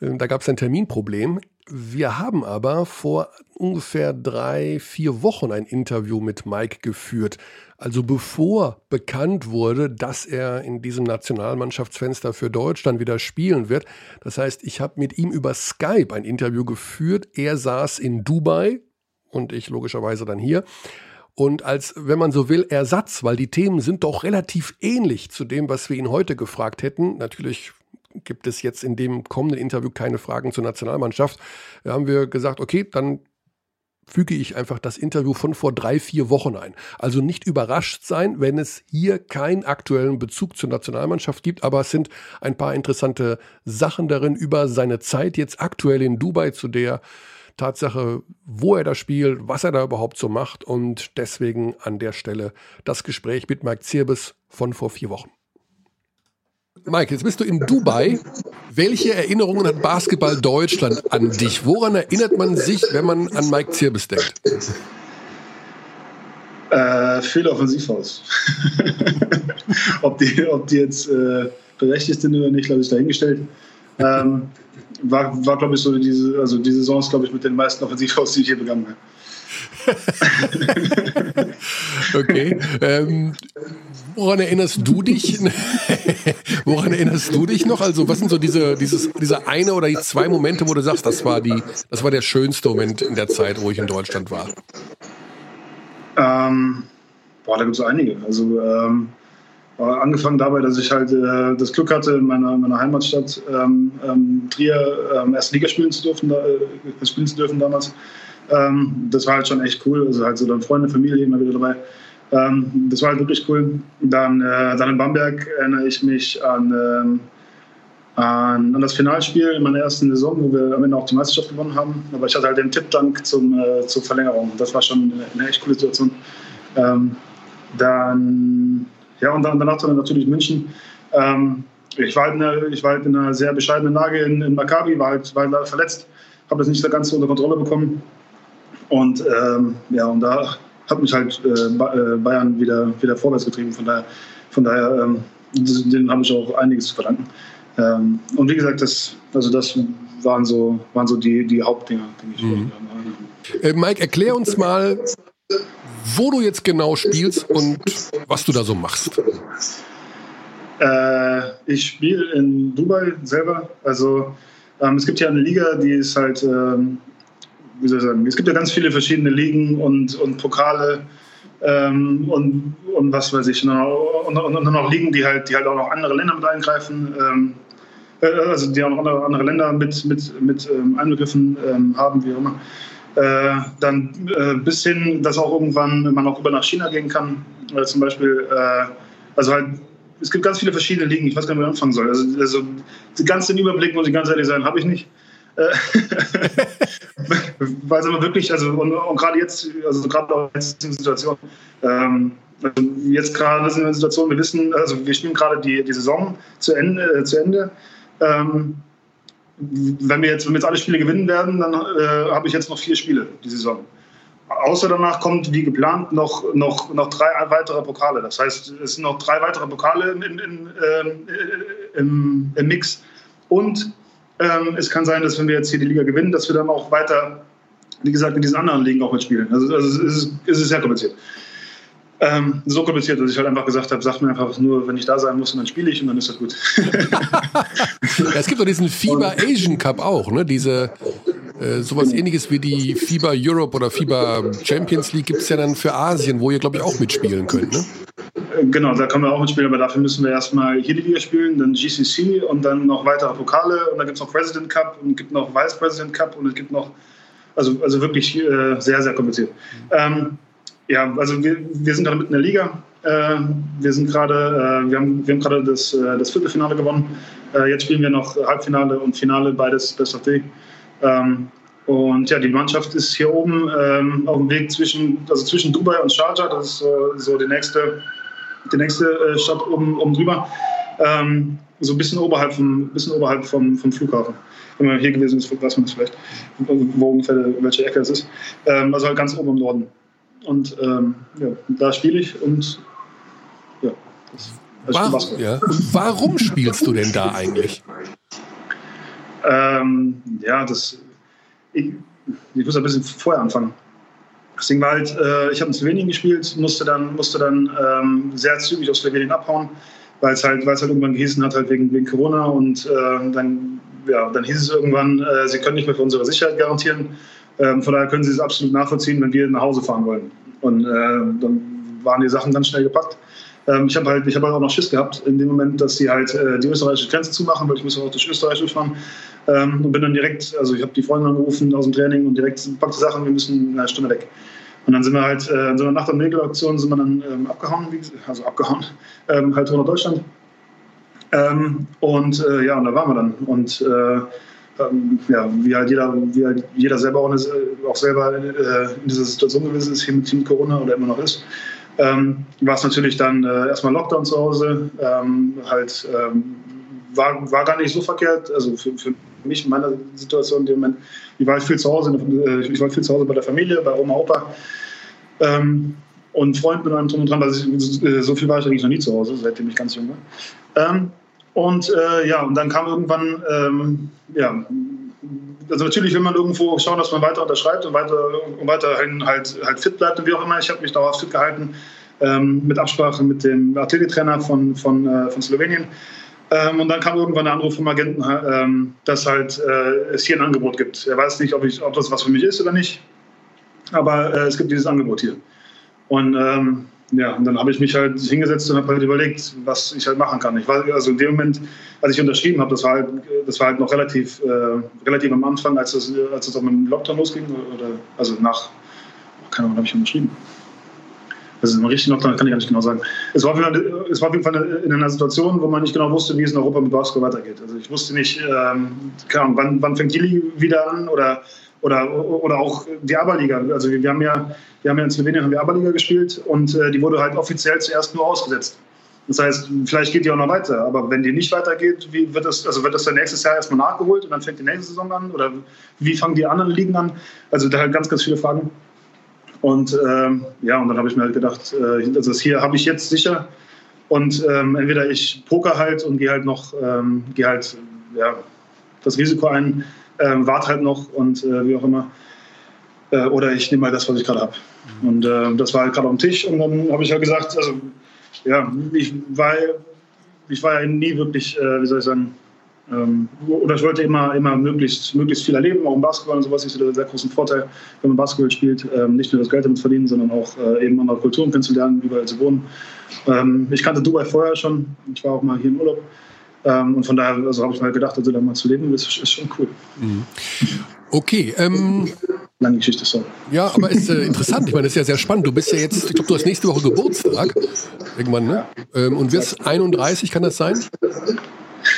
Äh, da gab es ein Terminproblem. Wir haben aber vor ungefähr drei, vier Wochen ein Interview mit Mike geführt. Also bevor bekannt wurde, dass er in diesem Nationalmannschaftsfenster für Deutschland wieder spielen wird. Das heißt, ich habe mit ihm über Skype ein Interview geführt. Er saß in Dubai und ich logischerweise dann hier. Und als, wenn man so will, Ersatz, weil die Themen sind doch relativ ähnlich zu dem, was wir ihn heute gefragt hätten. Natürlich gibt es jetzt in dem kommenden Interview keine Fragen zur Nationalmannschaft. Da haben wir gesagt, okay, dann füge ich einfach das Interview von vor drei, vier Wochen ein. Also nicht überrascht sein, wenn es hier keinen aktuellen Bezug zur Nationalmannschaft gibt, aber es sind ein paar interessante Sachen darin über seine Zeit jetzt aktuell in Dubai zu der Tatsache, wo er da spielt, was er da überhaupt so macht und deswegen an der Stelle das Gespräch mit Mike Zirbes von vor vier Wochen. Mike, jetzt bist du in Dubai. Welche Erinnerungen hat Basketball Deutschland an dich? Woran erinnert man sich, wenn man an Mike Zirbes denkt? Äh, viel offensiv aus. ob, die, ob die jetzt äh, berechtigt sind oder nicht, glaube ich, dahingestellt. Ähm, war, war glaube ich, so diese, also die Saison ist, glaube ich, mit den meisten Offensiv aus, die ich hier begangen habe. okay. Ähm, woran erinnerst du dich? woran erinnerst du dich noch? Also, was sind so diese, dieses, diese eine oder die zwei Momente, wo du sagst, das war die, das war der schönste Moment in der Zeit, wo ich in Deutschland war? Ähm, boah, da gibt es einige. Also ähm, angefangen dabei, dass ich halt äh, das Glück hatte, in meiner, meiner Heimatstadt ähm, ähm, Trier ähm, erste Liga spielen zu dürfen, äh, spielen zu dürfen damals. Ähm, das war halt schon echt cool. Also halt so dann Freunde, Familie immer wieder dabei. Ähm, das war halt wirklich cool. Dann, äh, dann in Bamberg erinnere ich mich an, ähm, an, an, das Finalspiel in meiner ersten Saison, wo wir am Ende auch die Meisterschaft gewonnen haben. Aber ich hatte halt den Tippdank zum, äh, zur Verlängerung. Das war schon eine echt coole Situation. dann ja, und dann, danach dann natürlich München. Ähm, ich, war halt in einer, ich war halt in einer sehr bescheidenen Lage in, in Maccabi, war halt, war halt verletzt, habe das nicht so ganz unter Kontrolle bekommen. Und ähm, ja, und da hat mich halt äh, äh, Bayern wieder, wieder vorwärts getrieben. Von daher, von daher ähm, denen habe ich auch einiges zu verdanken. Ähm, und wie gesagt, das, also das waren so, waren so die, die Hauptdinger, die ich mhm. äh, Mike, erklär uns mal, wo du jetzt genau spielst und was du da so machst. Äh, ich spiele in Dubai selber. Also ähm, es gibt ja eine Liga, die ist halt, ähm, wie soll ich sagen, es gibt ja ganz viele verschiedene Ligen und, und Pokale ähm, und, und was weiß ich, und, und, und, noch Ligen, die halt, die halt auch noch andere Länder mit eingreifen. Ähm, äh, also die auch noch andere, andere Länder mit, mit, mit ähm, einbegriffen ähm, haben, wie auch immer. Äh, dann äh, bis hin, dass auch irgendwann man auch über nach China gehen kann. Äh, zum Beispiel, äh, also halt, es gibt ganz viele verschiedene Ligen. Ich weiß gar nicht, wo ich anfangen soll. Also, also den ganzen Überblick, muss ich ganz ehrlich sagen, habe ich nicht. Äh, Weil es aber wirklich, also und, und gerade jetzt, also gerade auch jetzt in der Situation, ähm, also jetzt gerade sind wir in der Situation, wir wissen, also wir spielen gerade die, die Saison zu Ende. Äh, zu Ende. Ähm, wenn wir jetzt, wenn wir jetzt alle Spiele gewinnen werden, dann äh, habe ich jetzt noch vier Spiele die Saison. Außer danach kommt wie geplant noch, noch, noch drei weitere Pokale. Das heißt, es sind noch drei weitere Pokale im, im, im, äh, im Mix. Und ähm, es kann sein, dass wenn wir jetzt hier die Liga gewinnen, dass wir dann auch weiter, wie gesagt, in diesen anderen Ligen auch mitspielen. Also, also es, ist, es ist sehr kompliziert. Ähm, so kompliziert, dass ich halt einfach gesagt habe, sag mir einfach nur, wenn ich da sein muss, und dann spiele ich und dann ist das gut. es gibt doch diesen FIBA Asian Cup auch, ne? Diese äh, sowas ähnliches wie die FIBA Europe oder FIBA Champions League gibt es ja dann für Asien, wo ihr, glaube ich, auch mitspielen könnt, ne? Genau, da können wir auch mitspielen, aber dafür müssen wir erstmal hier die Liga spielen, dann GCC und dann noch weitere Pokale und dann gibt es noch President Cup und gibt noch Vice President Cup und es gibt noch, also, also wirklich äh, sehr, sehr kompliziert. Ähm, ja, also wir, wir sind gerade mitten in der Liga. Äh, wir sind gerade, äh, wir haben, wir haben gerade das, äh, das Viertelfinale gewonnen. Äh, jetzt spielen wir noch Halbfinale und Finale, beides Best of Day. Ähm, und ja, die Mannschaft ist hier oben ähm, auf dem Weg zwischen, also zwischen Dubai und Sharjah. Das ist so die nächste, die nächste äh, Stadt oben, oben drüber. Ähm, so ein bisschen oberhalb vom, bisschen oberhalb vom, vom Flughafen. Wenn man hier gewesen ist, weiß man das vielleicht, wo ungefähr welche Ecke es ist. Ähm, also halt ganz oben im Norden. Und ähm, ja, da spiele ich und ja, das, das warum, ja. Und warum spielst du denn da eigentlich? Ähm, ja, das. Ich, ich, muss ein bisschen vorher anfangen. Ding war halt, äh, ich habe in Slowenien gespielt, musste dann, musste dann ähm, sehr zügig aus Slowenien abhauen, weil es halt, halt irgendwann gehießen hat, halt wegen, wegen Corona und äh, dann, ja, dann hieß es irgendwann, äh, sie können nicht mehr für unsere Sicherheit garantieren. Ähm, von daher können Sie es absolut nachvollziehen, wenn wir nach Hause fahren wollen. Und äh, dann waren die Sachen ganz schnell gepackt. Ähm, ich habe halt, hab halt auch noch Schiss gehabt in dem Moment, dass sie halt äh, die österreichische Grenze zumachen, weil ich muss auch durch Österreich durchfahren. Ähm, und bin dann direkt, also ich habe die Freundin angerufen aus dem Training und direkt packte Sachen, wir müssen eine Stunde weg. Und dann sind wir halt, äh, in so einer Nacht- und Nägelaktion sind wir dann ähm, abgehauen, also abgehauen, ähm, halt nach Deutschland. Ähm, und äh, ja, und da waren wir dann. Und äh, ähm, ja, wie halt jeder, wie halt jeder selber auch, auch selber äh, in dieser Situation gewesen ist, hier mit Team Corona oder immer noch ist, ähm, war es natürlich dann äh, erstmal Lockdown zu Hause. Ähm, halt war, war gar nicht so verkehrt. Also für, für mich in meiner Situation in Moment, ich war halt viel zu Hause, äh, ich war viel zu Hause bei der Familie, bei Oma, Opa. Ähm, und Freunden und allem drum und dran, also ich, so viel war ich eigentlich noch nie zu Hause, seitdem ich ganz jung war. Ähm, und äh, ja, und dann kam irgendwann, ähm, ja, also natürlich will man irgendwo schauen, dass man weiter unterschreibt und weiter und weiterhin halt, halt fit bleibt und wie auch immer. Ich habe mich dauerhaft fit gehalten ähm, mit Absprache mit dem Athletiktrainer von, von, äh, von Slowenien. Ähm, und dann kam irgendwann der Anruf vom Agenten, ähm, dass halt äh, es hier ein Angebot gibt. Er weiß nicht, ob, ich, ob das was für mich ist oder nicht, aber äh, es gibt dieses Angebot hier. Und ähm, ja, und dann habe ich mich halt hingesetzt und habe halt überlegt, was ich halt machen kann. Ich war also in dem Moment, als ich unterschrieben habe, das war halt, das war halt noch relativ, äh, relativ am Anfang, als es, als es auch mit dem Lockdown losging, oder also nach, keine Ahnung, habe ich unterschrieben. Das ist ein richtig Lockdown, kann ich gar nicht genau sagen. Es war, es war auf jeden Fall in einer Situation, wo man nicht genau wusste, wie es in Europa mit Basketball weitergeht. Also ich wusste nicht, ähm, Ahnung, wann, wann fängt die wieder an oder oder, oder auch die Aberliga. Also wir haben ja, wir haben ja in Slowenien haben wir Aberliga gespielt und äh, die wurde halt offiziell zuerst nur ausgesetzt. Das heißt, vielleicht geht die auch noch weiter, aber wenn die nicht weitergeht, wie wird das, also wird das dann nächstes Jahr erstmal nachgeholt und dann fängt die nächste Saison an oder wie fangen die anderen Ligen an? Also da halt ganz, ganz viele Fragen. Und ähm, ja, und dann habe ich mir halt gedacht, äh, also das hier habe ich jetzt sicher und ähm, entweder ich poker halt und gehe halt noch, ähm, gehe halt ja, das Risiko ein, ähm, warte halt noch und äh, wie auch immer. Äh, oder ich nehme mal das, was ich gerade habe. Und äh, das war halt gerade am Tisch und dann habe ich halt gesagt, also ja, ich war, ich war ja nie wirklich, äh, wie soll ich sagen, ähm, oder ich wollte immer, immer möglichst, möglichst viel erleben, auch im Basketball und sowas ist wieder ein sehr großen Vorteil, wenn man Basketball spielt, ähm, nicht nur das Geld damit verdienen, sondern auch äh, eben andere Kulturen kennenzulernen, überall zu wohnen. Ähm, ich kannte Dubai vorher schon, ich war auch mal hier im Urlaub und von daher also habe ich mal gedacht, also da mal zu leben, ist, ist schon cool. Mhm. Okay. Ähm, Lange Geschichte, sorry. Ja, aber ist äh, interessant. Ich meine, das ist ja sehr spannend. Du bist ja jetzt, ich glaube, du hast nächste Woche Geburtstag. Irgendwann, ne? Ähm, und wirst 31, kann das sein?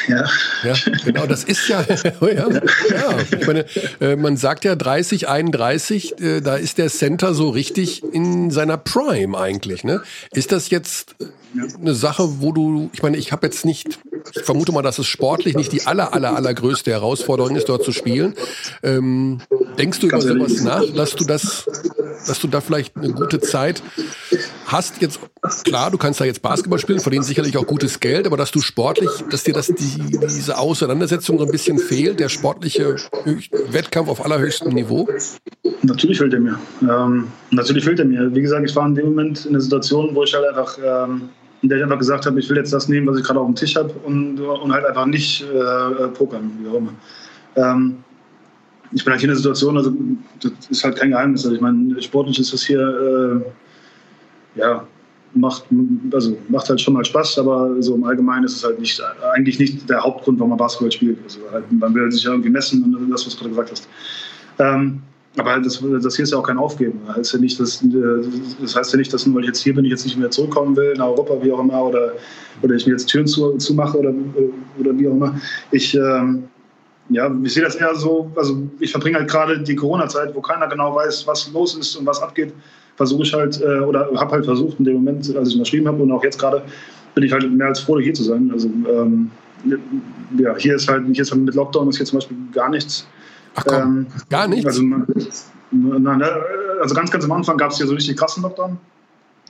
Ja. Ja, genau, das ist ja, ja, ja. Ich meine, äh, man sagt ja 30, 31, äh, da ist der Center so richtig in seiner Prime eigentlich. Ne? Ist das jetzt eine Sache, wo du, ich meine, ich habe jetzt nicht, ich vermute mal, dass es sportlich nicht die aller, aller, allergrößte Herausforderung ist, dort zu spielen. Ähm, denkst du über sowas nach, dass du das, dass du da vielleicht eine gute Zeit hast? Jetzt, klar, du kannst da jetzt Basketball spielen, verdienst sicherlich auch gutes Geld, aber dass du sportlich, dass dir das die, diese Auseinandersetzung so ein bisschen fehlt, der sportliche Wettkampf auf allerhöchstem Niveau? Natürlich fehlt er mir. Ähm, natürlich fehlt er mir. Wie gesagt, ich war in dem Moment in einer Situation, wo ich halt einfach ähm, in der ich einfach gesagt habe, ich will jetzt das nehmen, was ich gerade auf dem Tisch habe und, und halt einfach nicht äh, pokern, wie auch immer. Ähm, ich bin halt hier in der Situation, also das ist halt kein Geheimnis. Also ich meine, sportlich ist das hier, äh, ja, macht, also macht halt schon mal Spaß, aber so im Allgemeinen ist es halt nicht, eigentlich nicht der Hauptgrund, warum man Basketball spielt. Also halt, man will sich ja irgendwie messen und das, was du gerade gesagt hast. Ähm, aber das, das hier ist ja auch kein Aufgeben. Das heißt ja, nicht, dass, das heißt ja nicht, dass nur weil ich jetzt hier bin, ich jetzt nicht mehr zurückkommen will nach Europa, wie auch immer, oder, oder ich mir jetzt Türen zu, zumache oder, oder wie auch immer. Ich, ähm, ja, ich sehe das eher so, also ich verbringe halt gerade die Corona-Zeit, wo keiner genau weiß, was los ist und was abgeht, versuche ich halt, äh, oder habe halt versucht in dem Moment, als ich unterschrieben habe und auch jetzt gerade, bin ich halt mehr als froh, hier zu sein. Also ähm, ja, hier ist halt, hier ist halt mit Lockdown ist hier zum Beispiel gar nichts Ach komm, ähm, gar nichts? Also, na, na, also ganz, ganz am Anfang gab es hier so richtig krassen Lockdown.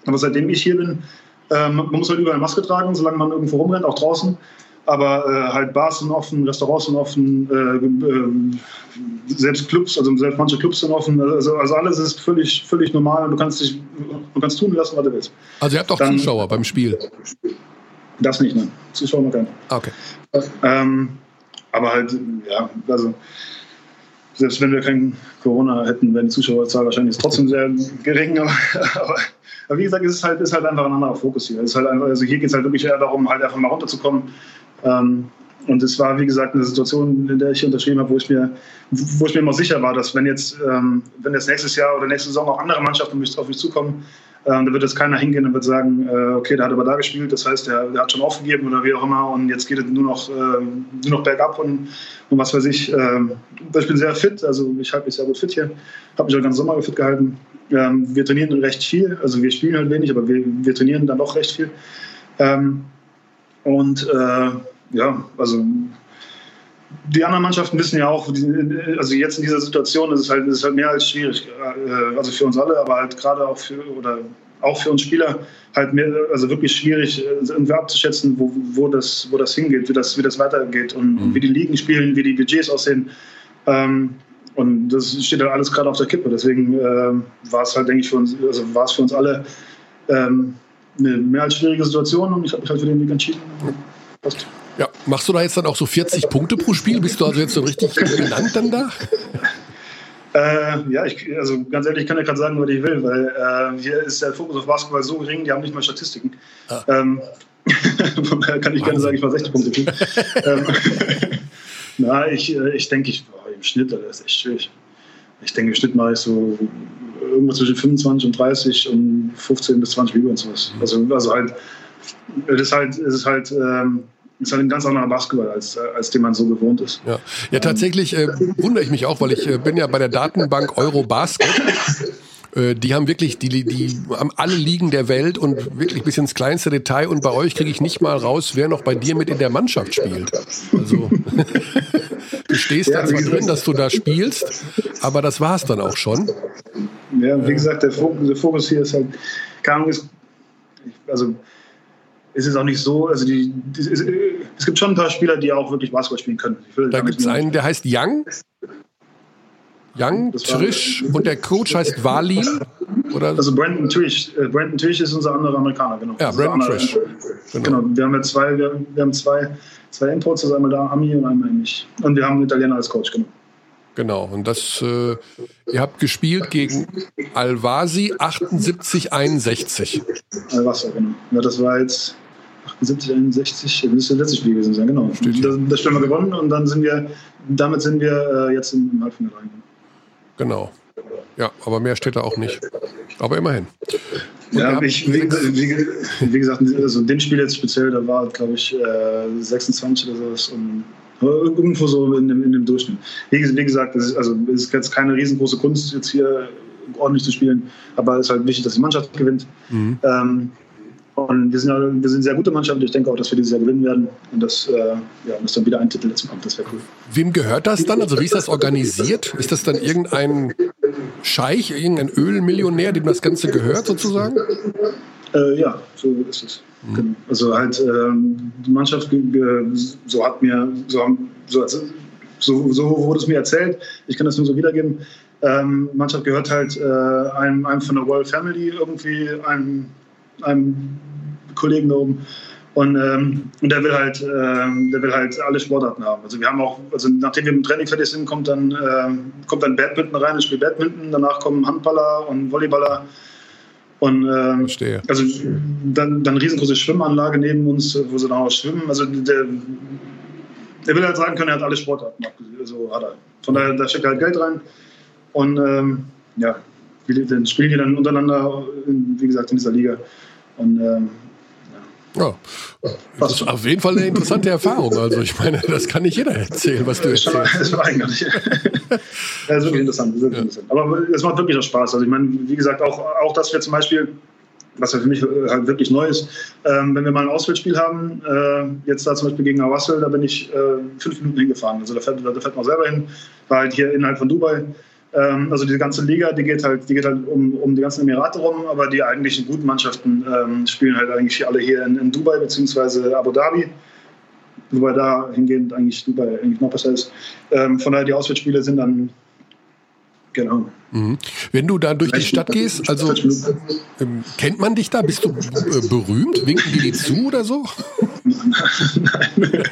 Aber seitdem ich hier bin, ähm, man muss halt überall Maske tragen, solange man irgendwo rumrennt, auch draußen. Aber äh, halt Bars sind offen, Restaurants sind offen, äh, äh, selbst Clubs, also selbst manche Clubs sind offen. Also, also alles ist völlig, völlig normal und du kannst dich, du kannst tun lassen, was du willst. Also ihr habt auch Dann, Zuschauer beim Spiel? Das nicht, ne? Zuschauer noch keine. Okay. Ähm, aber halt, ja, also selbst wenn wir kein Corona hätten, wäre die Zuschauerzahl wahrscheinlich trotzdem sehr gering. Aber, aber, aber, wie gesagt, es ist halt, ist halt einfach ein anderer Fokus hier. Es ist halt einfach, also hier geht es halt wirklich eher darum, halt einfach mal runterzukommen. Ähm, und es war, wie gesagt, eine Situation, in der ich unterschrieben habe, wo ich mir, wo ich mir immer sicher war, dass wenn jetzt, ähm, wenn jetzt nächstes Jahr oder nächste Saison auch andere Mannschaften auf mich zukommen, ähm, da wird jetzt keiner hingehen und wird sagen, äh, okay, der hat aber da gespielt, das heißt, der, der, hat schon aufgegeben oder wie auch immer und jetzt geht es nur noch, äh, nur noch bergab und, und was weiß ich. Äh, ich bin sehr fit, also ich halte mich sehr gut fit hier, habe mich auch ganz Sommer fit gehalten. Ähm, wir trainieren recht viel, also wir spielen halt wenig, aber wir, wir trainieren dann doch recht viel. Ähm, und äh, ja, also die anderen Mannschaften wissen ja auch, also jetzt in dieser Situation ist es halt, ist es halt mehr als schwierig, äh, also für uns alle, aber halt gerade auch für, oder auch für uns Spieler halt mehr, also wirklich schwierig, äh, irgendwie abzuschätzen, wo, wo, das, wo das hingeht, wie das, wie das weitergeht und mhm. wie die Ligen spielen, wie die Budgets aussehen. Ähm, und das steht halt alles gerade auf der Kippe. Deswegen äh, war es halt, denke ich, für uns, also war es für uns alle ähm, eine mehr als schwierige Situation und ich habe mich halt für den Weg entschieden. Passt. Ja, machst du da jetzt dann auch so 40 Punkte pro Spiel? Bist du also jetzt so richtig dominant dann da? Äh, ja, ich, also ganz ehrlich, ich kann ja gerade sagen, was ich will, weil äh, hier ist der Fokus auf Basketball so gering, die haben nicht mal Statistiken. Ah. Ähm, kann ich gerne sagen, ich war 60 Punkte. ähm, na, ich, äh, ich denke, ich, boah, im Schnitt, das ist echt schwierig. Ich denke, im Schnitt mache ich so irgendwo zwischen 25 und 30 und 15 bis 20 Rebounds sowas. Also, also halt, es ist halt, es ist halt, ähm, ist halt ein ganz anderer Basketball, als, als den man so gewohnt ist. Ja, ja tatsächlich äh, wundere ich mich auch, weil ich äh, bin ja bei der Datenbank Eurobasket. Äh, die haben wirklich, die, die haben alle Ligen der Welt und wirklich bis ins kleinste Detail. Und bei euch kriege ich nicht mal raus, wer noch bei dir mit in der Mannschaft spielt. Also du stehst ja, da zwar drin, dass du da spielst, aber das war es dann auch schon. Ja, wie gesagt, der Fokus, der Fokus hier ist halt, keine Ahnung, also es ist auch nicht so, also die, die, es, gibt schon ein paar Spieler, die auch wirklich Basketball spielen können. Da gibt es einen, der heißt Young. Young, Trish und der Coach heißt Wali. Oder? Also Brandon Trish. Äh, Brandon Trish ist unser anderer Amerikaner, genau. Ja, Brandon Trish. Genau. genau. Wir haben ja zwei, wir, wir haben zwei, zwei Imports, also einmal da Ami und einmal nicht. Und wir haben einen Italiener als Coach, genau. Genau, und das, äh, ihr habt gespielt gegen Alvasi 78-61. Alvasi, genau. Ja, das war jetzt 78, 61, das müsste das letzte Spiel gewesen sein, genau. Das, das Spiel haben wir gewonnen und dann sind wir, damit sind wir äh, jetzt im Halbfinale reingekommen. Genau. Ja, aber mehr steht da auch nicht. Aber immerhin. Und ja, ich, wie, wie, wie, gesagt, also in dem Spiel jetzt speziell, da war, glaube ich, äh, 26 oder sowas und irgendwo so in dem, in dem Durchschnitt. Wie, wie gesagt, es ist, also, es ist jetzt keine riesengroße Kunst, jetzt hier ordentlich zu spielen, aber es ist halt wichtig, dass die Mannschaft gewinnt. Mhm. Ähm, und wir sind, ja, wir sind eine sehr gute Mannschaft. Ich denke auch, dass wir dieses Jahr gewinnen werden. Und dass, äh, ja, dass dann wieder ein Titel letzten kommt. Das wäre cool. Wem gehört das dann? Also wie ist das organisiert? Ist das dann irgendein Scheich, irgendein Ölmillionär, dem das Ganze gehört sozusagen? Äh, ja, so ist es. Mhm. Genau. Also halt ähm, die Mannschaft, so hat mir, so, so, so, so, wurde es mir erzählt. Ich kann das nur so wiedergeben. Ähm, Mannschaft gehört halt äh, einem, einem von der Royal Family irgendwie, einem einem Kollegen da oben. Und, ähm, und der will halt, ähm, der will halt alle Sportarten haben. Also wir haben auch, also nachdem wir im Training fertig sind, kommt dann, ähm, kommt dann Badminton rein, ich spiele Badminton, danach kommen Handballer und Volleyballer. Und ähm, Verstehe. also dann, dann riesengroße Schwimmanlage neben uns, wo sie dann auch schwimmen. Also der, der will halt sagen können, er hat alle Sportarten Also hat er. Von daher, da steckt halt Geld rein. Und ähm, ja, dann spielen die dann untereinander, wie gesagt, in dieser Liga. Und ähm, ja. Das ist auf jeden Fall eine interessante Erfahrung. Also ich meine, das kann nicht jeder erzählen, was du erzählst. Das war eigentlich. das ist wirklich interessant. Wirklich ja. interessant. Aber es macht wirklich auch Spaß. Also ich meine, wie gesagt, auch, auch dass wir zum Beispiel, was für mich halt wirklich neu ist, ähm, wenn wir mal ein Auswärtsspiel haben, äh, jetzt da zum Beispiel gegen Awassel, da bin ich äh, fünf Minuten hingefahren. Also da fährt, da fährt man selber hin, war halt hier innerhalb von Dubai. Ähm, also die ganze Liga, die geht halt, die geht halt um, um die ganzen Emirate rum, aber die eigentlichen guten Mannschaften ähm, spielen halt eigentlich alle hier in, in Dubai bzw. Abu Dhabi. Wobei da hingehend eigentlich Dubai eigentlich noch besser ist. Ähm, von daher die Auswärtsspiele sind dann Genau. Mhm. Wenn du da durch die Stadt gehst, also ähm, kennt man dich da? Bist du äh, berühmt? Winken die dir zu oder so? Nein.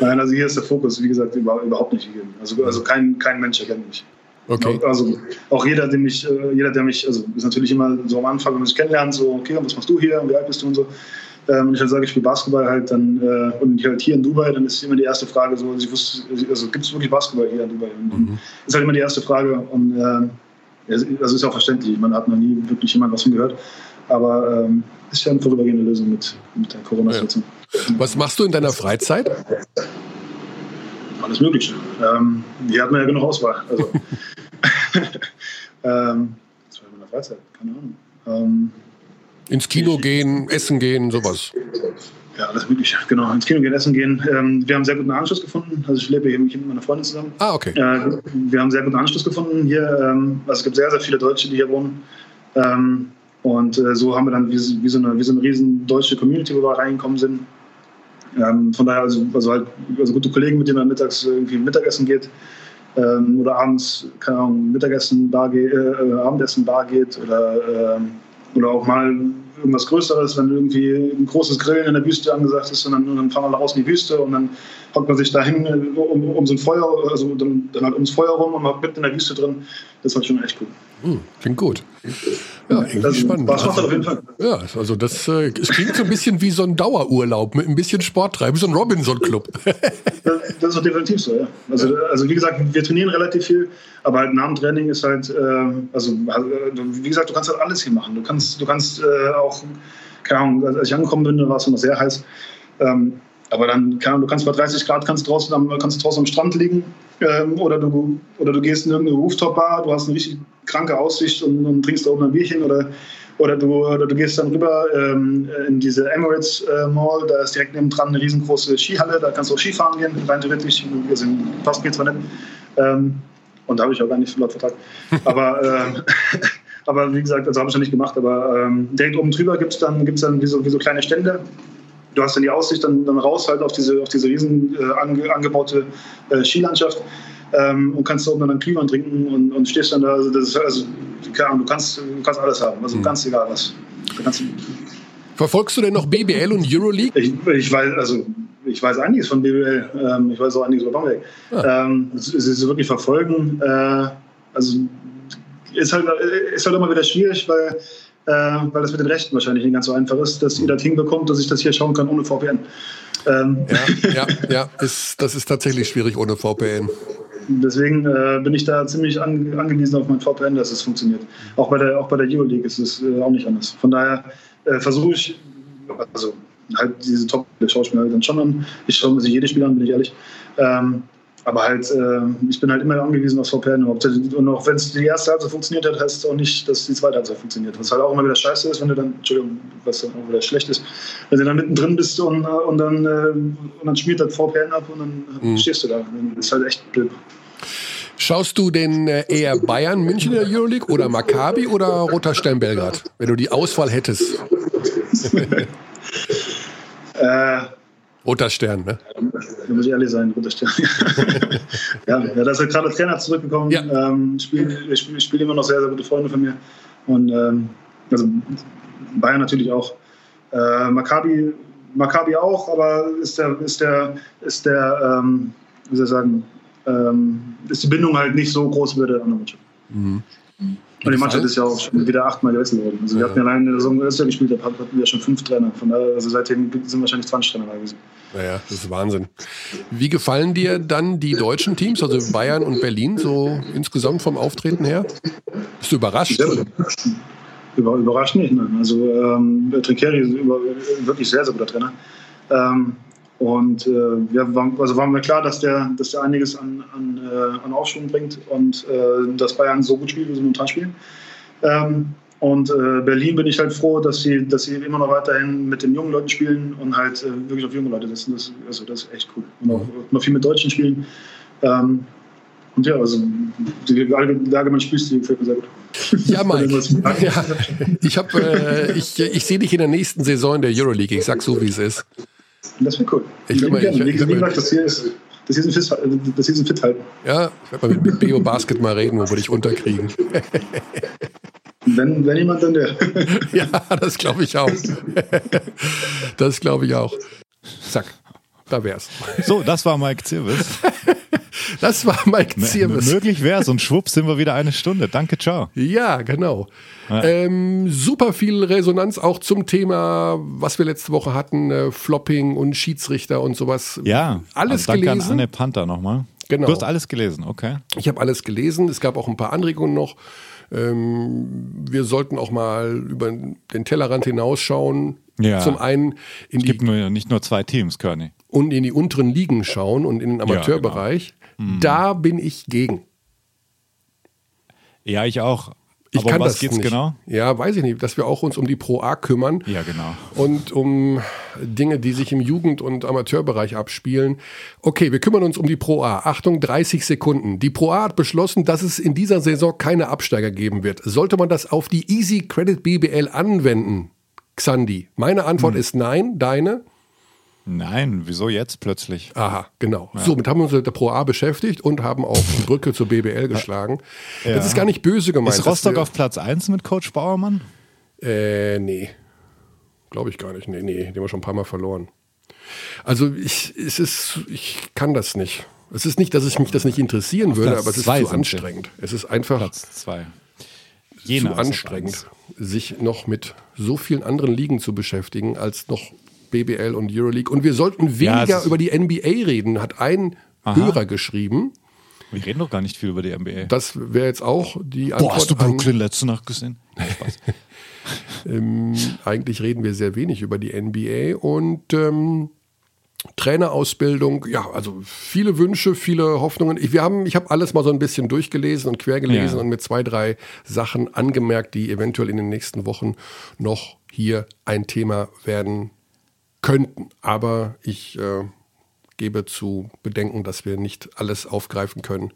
Nein, also hier ist der Fokus, wie gesagt, überhaupt nicht gegeben. Also, also kein, kein Mensch erkennt mich. Okay. Also auch jeder, der mich, äh, jeder, der mich, also ist natürlich immer so am Anfang, wenn man sich kennenlernt, so, okay, was machst du hier und wie alt bist du und so. Ähm, und ich halt sage, ich spiele Basketball halt dann äh, und ich halt hier in Dubai, dann ist immer die erste Frage so, also, wusste, also gibt es wirklich Basketball hier in Dubai? Mhm. ist halt immer die erste Frage und äh, also ist auch verständlich, man hat noch nie wirklich jemand was von gehört, aber ähm, ist ja eine vorübergehende Lösung mit, mit der Corona-Situation. Ja. Was machst du in deiner Freizeit? Alles Mögliche. Ähm, hier hat man ja genug Auswahl. Also, ähm, das war in meiner Freizeit, keine Ahnung. Ähm, ins Kino gehen, essen gehen, sowas. Ja, alles Mögliche, genau. Ins Kino gehen, essen gehen. Ähm, wir haben sehr guten Anschluss gefunden. Also ich lebe hier mit meiner Freundin zusammen. Ah, okay. Äh, wir haben sehr guten Anschluss gefunden hier. Ähm, also es gibt sehr, sehr viele Deutsche, die hier wohnen. Ähm, und äh, so haben wir dann wie, wie, so eine, wie so eine riesen deutsche Community, wo wir reingekommen sind. Ähm, von daher, also, also, halt, also gute Kollegen, mit denen man mittags irgendwie Mittagessen geht. ähm, oder abends, keine Ahnung, Mittagessen, Bar geht, äh, äh, Abendessen, Bar geht oder, äh, oder auch mal irgendwas Größeres, wenn irgendwie ein großes Grillen in der Wüste angesagt ist und dann, und dann fahren wir raus in die Wüste und dann hockt man sich dahin äh, um, um so ein Feuer, also dann, dann halt ums Feuer rum und man mitten in der Wüste drin. Das war schon echt cool. Hm, klingt gut. Ja, irgendwie das spannend. Spaß macht auf jeden Fall. Ja, also das äh, es klingt so ein bisschen wie so ein Dauerurlaub mit ein bisschen Sport treiben, wie so ein Robinson-Club. das, das ist definitiv so, ja. Also, also wie gesagt, wir trainieren relativ viel, aber halt nach dem Training ist halt, äh, also wie gesagt, du kannst halt alles hier machen. Du kannst, du kannst äh, auch, keine Ahnung, als ich angekommen bin, war es noch sehr heiß. Ähm, aber dann, kann, du kannst bei 30 Grad kannst draußen, am, kannst draußen am Strand liegen ähm, oder, du, oder du gehst in irgendeine Rooftop-Bar, du hast eine richtig kranke Aussicht und, und trinkst da oben ein Bierchen oder, oder, du, oder du gehst dann rüber ähm, in diese Emirates äh, Mall, da ist direkt neben dran eine riesengroße Skihalle, da kannst du auch Skifahren gehen, rein theoretisch, also passt mir zwar nicht. Ähm, und da habe ich auch gar nicht so laut Vertrag. Aber, äh, aber wie gesagt, das habe ich noch nicht gemacht. Aber ähm, direkt oben drüber gibt es dann, gibt's dann wie, so, wie so kleine Stände, du hast dann die Aussicht dann, dann raus halt auf diese, auf diese riesen äh, ange, angebaute äh, Skilandschaft ähm, und kannst da oben dann Glühwein trinken und, und stehst dann da. Also, das ist, also keine Ahnung, du kannst, du kannst alles haben, also mhm. ganz egal was. Verfolgst du denn noch BBL und Euroleague? Ich, ich weiß, also ich weiß einiges von BBL. Ähm, ich weiß auch einiges über Bamberg. Ah. Ähm, sie es wirklich verfolgen. Äh, also ist halt, ist halt immer wieder schwierig, weil äh, weil das mit den Rechten wahrscheinlich nicht ganz so einfach ist, dass ihr das hinbekommt, dass ich das hier schauen kann ohne VPN. Ähm. Ja, ja, ja ist, das ist tatsächlich schwierig ohne VPN. Deswegen äh, bin ich da ziemlich an, angewiesen auf mein VPN, dass es funktioniert. Auch bei der, auch bei der Euroleague ist es äh, auch nicht anders. Von daher äh, versuche ich, also halt diese Top schaue ich mir halt dann schon an. Ich schaue mir sie jedes Spiel an, bin ich ehrlich. Ähm, aber halt, äh, ich bin halt immer angewiesen auf VPN. Und auch wenn es die erste Halbzeit funktioniert hat, heißt es auch nicht, dass die zweite Halbzeit funktioniert. Was halt auch immer wieder scheiße ist, wenn du dann, Entschuldigung, was dann auch wieder schlecht ist, wenn du dann mittendrin bist und, und, dann, äh, und dann schmiert das VPN ab und dann mhm. stehst du da. Das ist halt echt blöd. Schaust du denn äh, eher Bayern, München in der Euroleague oder Maccabi oder Roter Stern Belgrad, wenn du die Auswahl hättest? äh, Roter Stern, ne? Da muss ich ehrlich sein, roter Stern. ja, ja, da ist ja gerade der Trainer zurückgekommen. Ja. Ähm, spielen, spielen, spielen immer noch sehr, sehr gute Freunde von mir. Und ähm, also Bayern natürlich auch. Äh, Maccabi, Maccabi auch, aber ist der, ist der, ist der, ähm, wie soll ich sagen, ähm, ist die Bindung halt nicht so groß wie der anderen Mannschaft. Mhm. Und die Mannschaft ist ja auch schon wieder achtmal gewechselt worden. Also wir hatten ja allein in der Saison erst gespielt, da hatten wir schon fünf Trainer. Von daher, also seitdem sind wahrscheinlich 20 Trainer da gewesen. Naja, das ist Wahnsinn. Wie gefallen dir dann die deutschen Teams, also Bayern und Berlin, so insgesamt vom Auftreten her? Bist du überrascht? Sehr Über, überrascht nicht, nein. Also ähm, Trinkeri ist wirklich sehr, sehr guter Trainer. Ähm, und äh, ja, war, also war mir klar, dass der, dass der einiges an, an, äh, an Aufschwung bringt und äh, dass Bayern so gut spielt, wie sie momentan spielen. Ähm, und äh, Berlin bin ich halt froh, dass sie, dass sie immer noch weiterhin mit den jungen Leuten spielen und halt äh, wirklich auf junge Leute setzen. Das, also das ist echt cool. Und auch noch viel mit Deutschen spielen. Ähm, und ja, also die allgemeine Spielstil gefällt mir sehr gut. Ja, Mike. ja, ich, äh, ich, ich sehe dich in der nächsten Saison in der Euroleague. Ich sag so, wie es ist. Das wäre cool. Ich will mal, ich, ich, ich, das hier ist, das hier ist ein Fit, das hier ist ein Fit halten. Ja, ich werde mal mit, mit Beo Basket mal reden, wo wir dich unterkriegen. Wenn, wenn jemand, dann der. ja, das glaube ich auch. das glaube ich auch. Zack, da wär's. So, das war Mike Zirvis. Das war Mike Ziermes. Möglich wäre es und schwupps sind wir wieder eine Stunde. Danke, ciao. Ja, genau. Ja. Ähm, super viel Resonanz auch zum Thema, was wir letzte Woche hatten, äh, Flopping und Schiedsrichter und sowas. Ja, alles danke gelesen. Danke an Anne Panther nochmal. Genau. Du hast alles gelesen, okay. Ich habe alles gelesen. Es gab auch ein paar Anregungen noch. Ähm, wir sollten auch mal über den Tellerrand hinausschauen. Ja. Zum einen in es gibt nur, nicht nur zwei Teams, Körny. Und in die unteren Ligen schauen und in den Amateurbereich. Ja, genau. Mhm. Da bin ich gegen. Ja, ich auch. Ich Aber kann was das geht's nicht. genau? Ja, weiß ich nicht, dass wir auch uns um die Pro A kümmern. Ja, genau. Und um Dinge, die sich im Jugend- und Amateurbereich abspielen. Okay, wir kümmern uns um die Pro A. Achtung, 30 Sekunden. Die Pro A hat beschlossen, dass es in dieser Saison keine Absteiger geben wird. Sollte man das auf die Easy Credit BBL anwenden, Xandi? Meine Antwort hm. ist nein. Deine? Nein, wieso jetzt plötzlich? Aha, genau. Ja. So, mit haben wir uns mit der Pro A beschäftigt und haben auch die Brücke zur BBL geschlagen. Ja. Das ist gar nicht böse gemeint. Ist Rostock auf Platz 1 mit Coach Bauermann? Äh, nee. Glaube ich gar nicht. Nee, nee, den haben wir schon ein paar Mal verloren. Also ich, es ist, ich kann das nicht. Es ist nicht, dass ich mich das nicht interessieren würde, aber es ist zu anstrengend. Es ist einfach Platz zwei. zu anstrengend, sich noch mit so vielen anderen Ligen zu beschäftigen, als noch BBL und Euroleague. Und wir sollten weniger ja, über die NBA reden, hat ein Aha. Hörer geschrieben. Wir reden doch gar nicht viel über die NBA. Das wäre jetzt auch die Antwort. Boah, hast du Brooklyn letzte Nacht gesehen? Ähm, eigentlich reden wir sehr wenig über die NBA und ähm, Trainerausbildung, ja, also viele Wünsche, viele Hoffnungen. Ich, wir haben, ich habe alles mal so ein bisschen durchgelesen und quergelesen ja. und mit zwei, drei Sachen angemerkt, die eventuell in den nächsten Wochen noch hier ein Thema werden könnten. Aber ich äh, gebe zu bedenken, dass wir nicht alles aufgreifen können,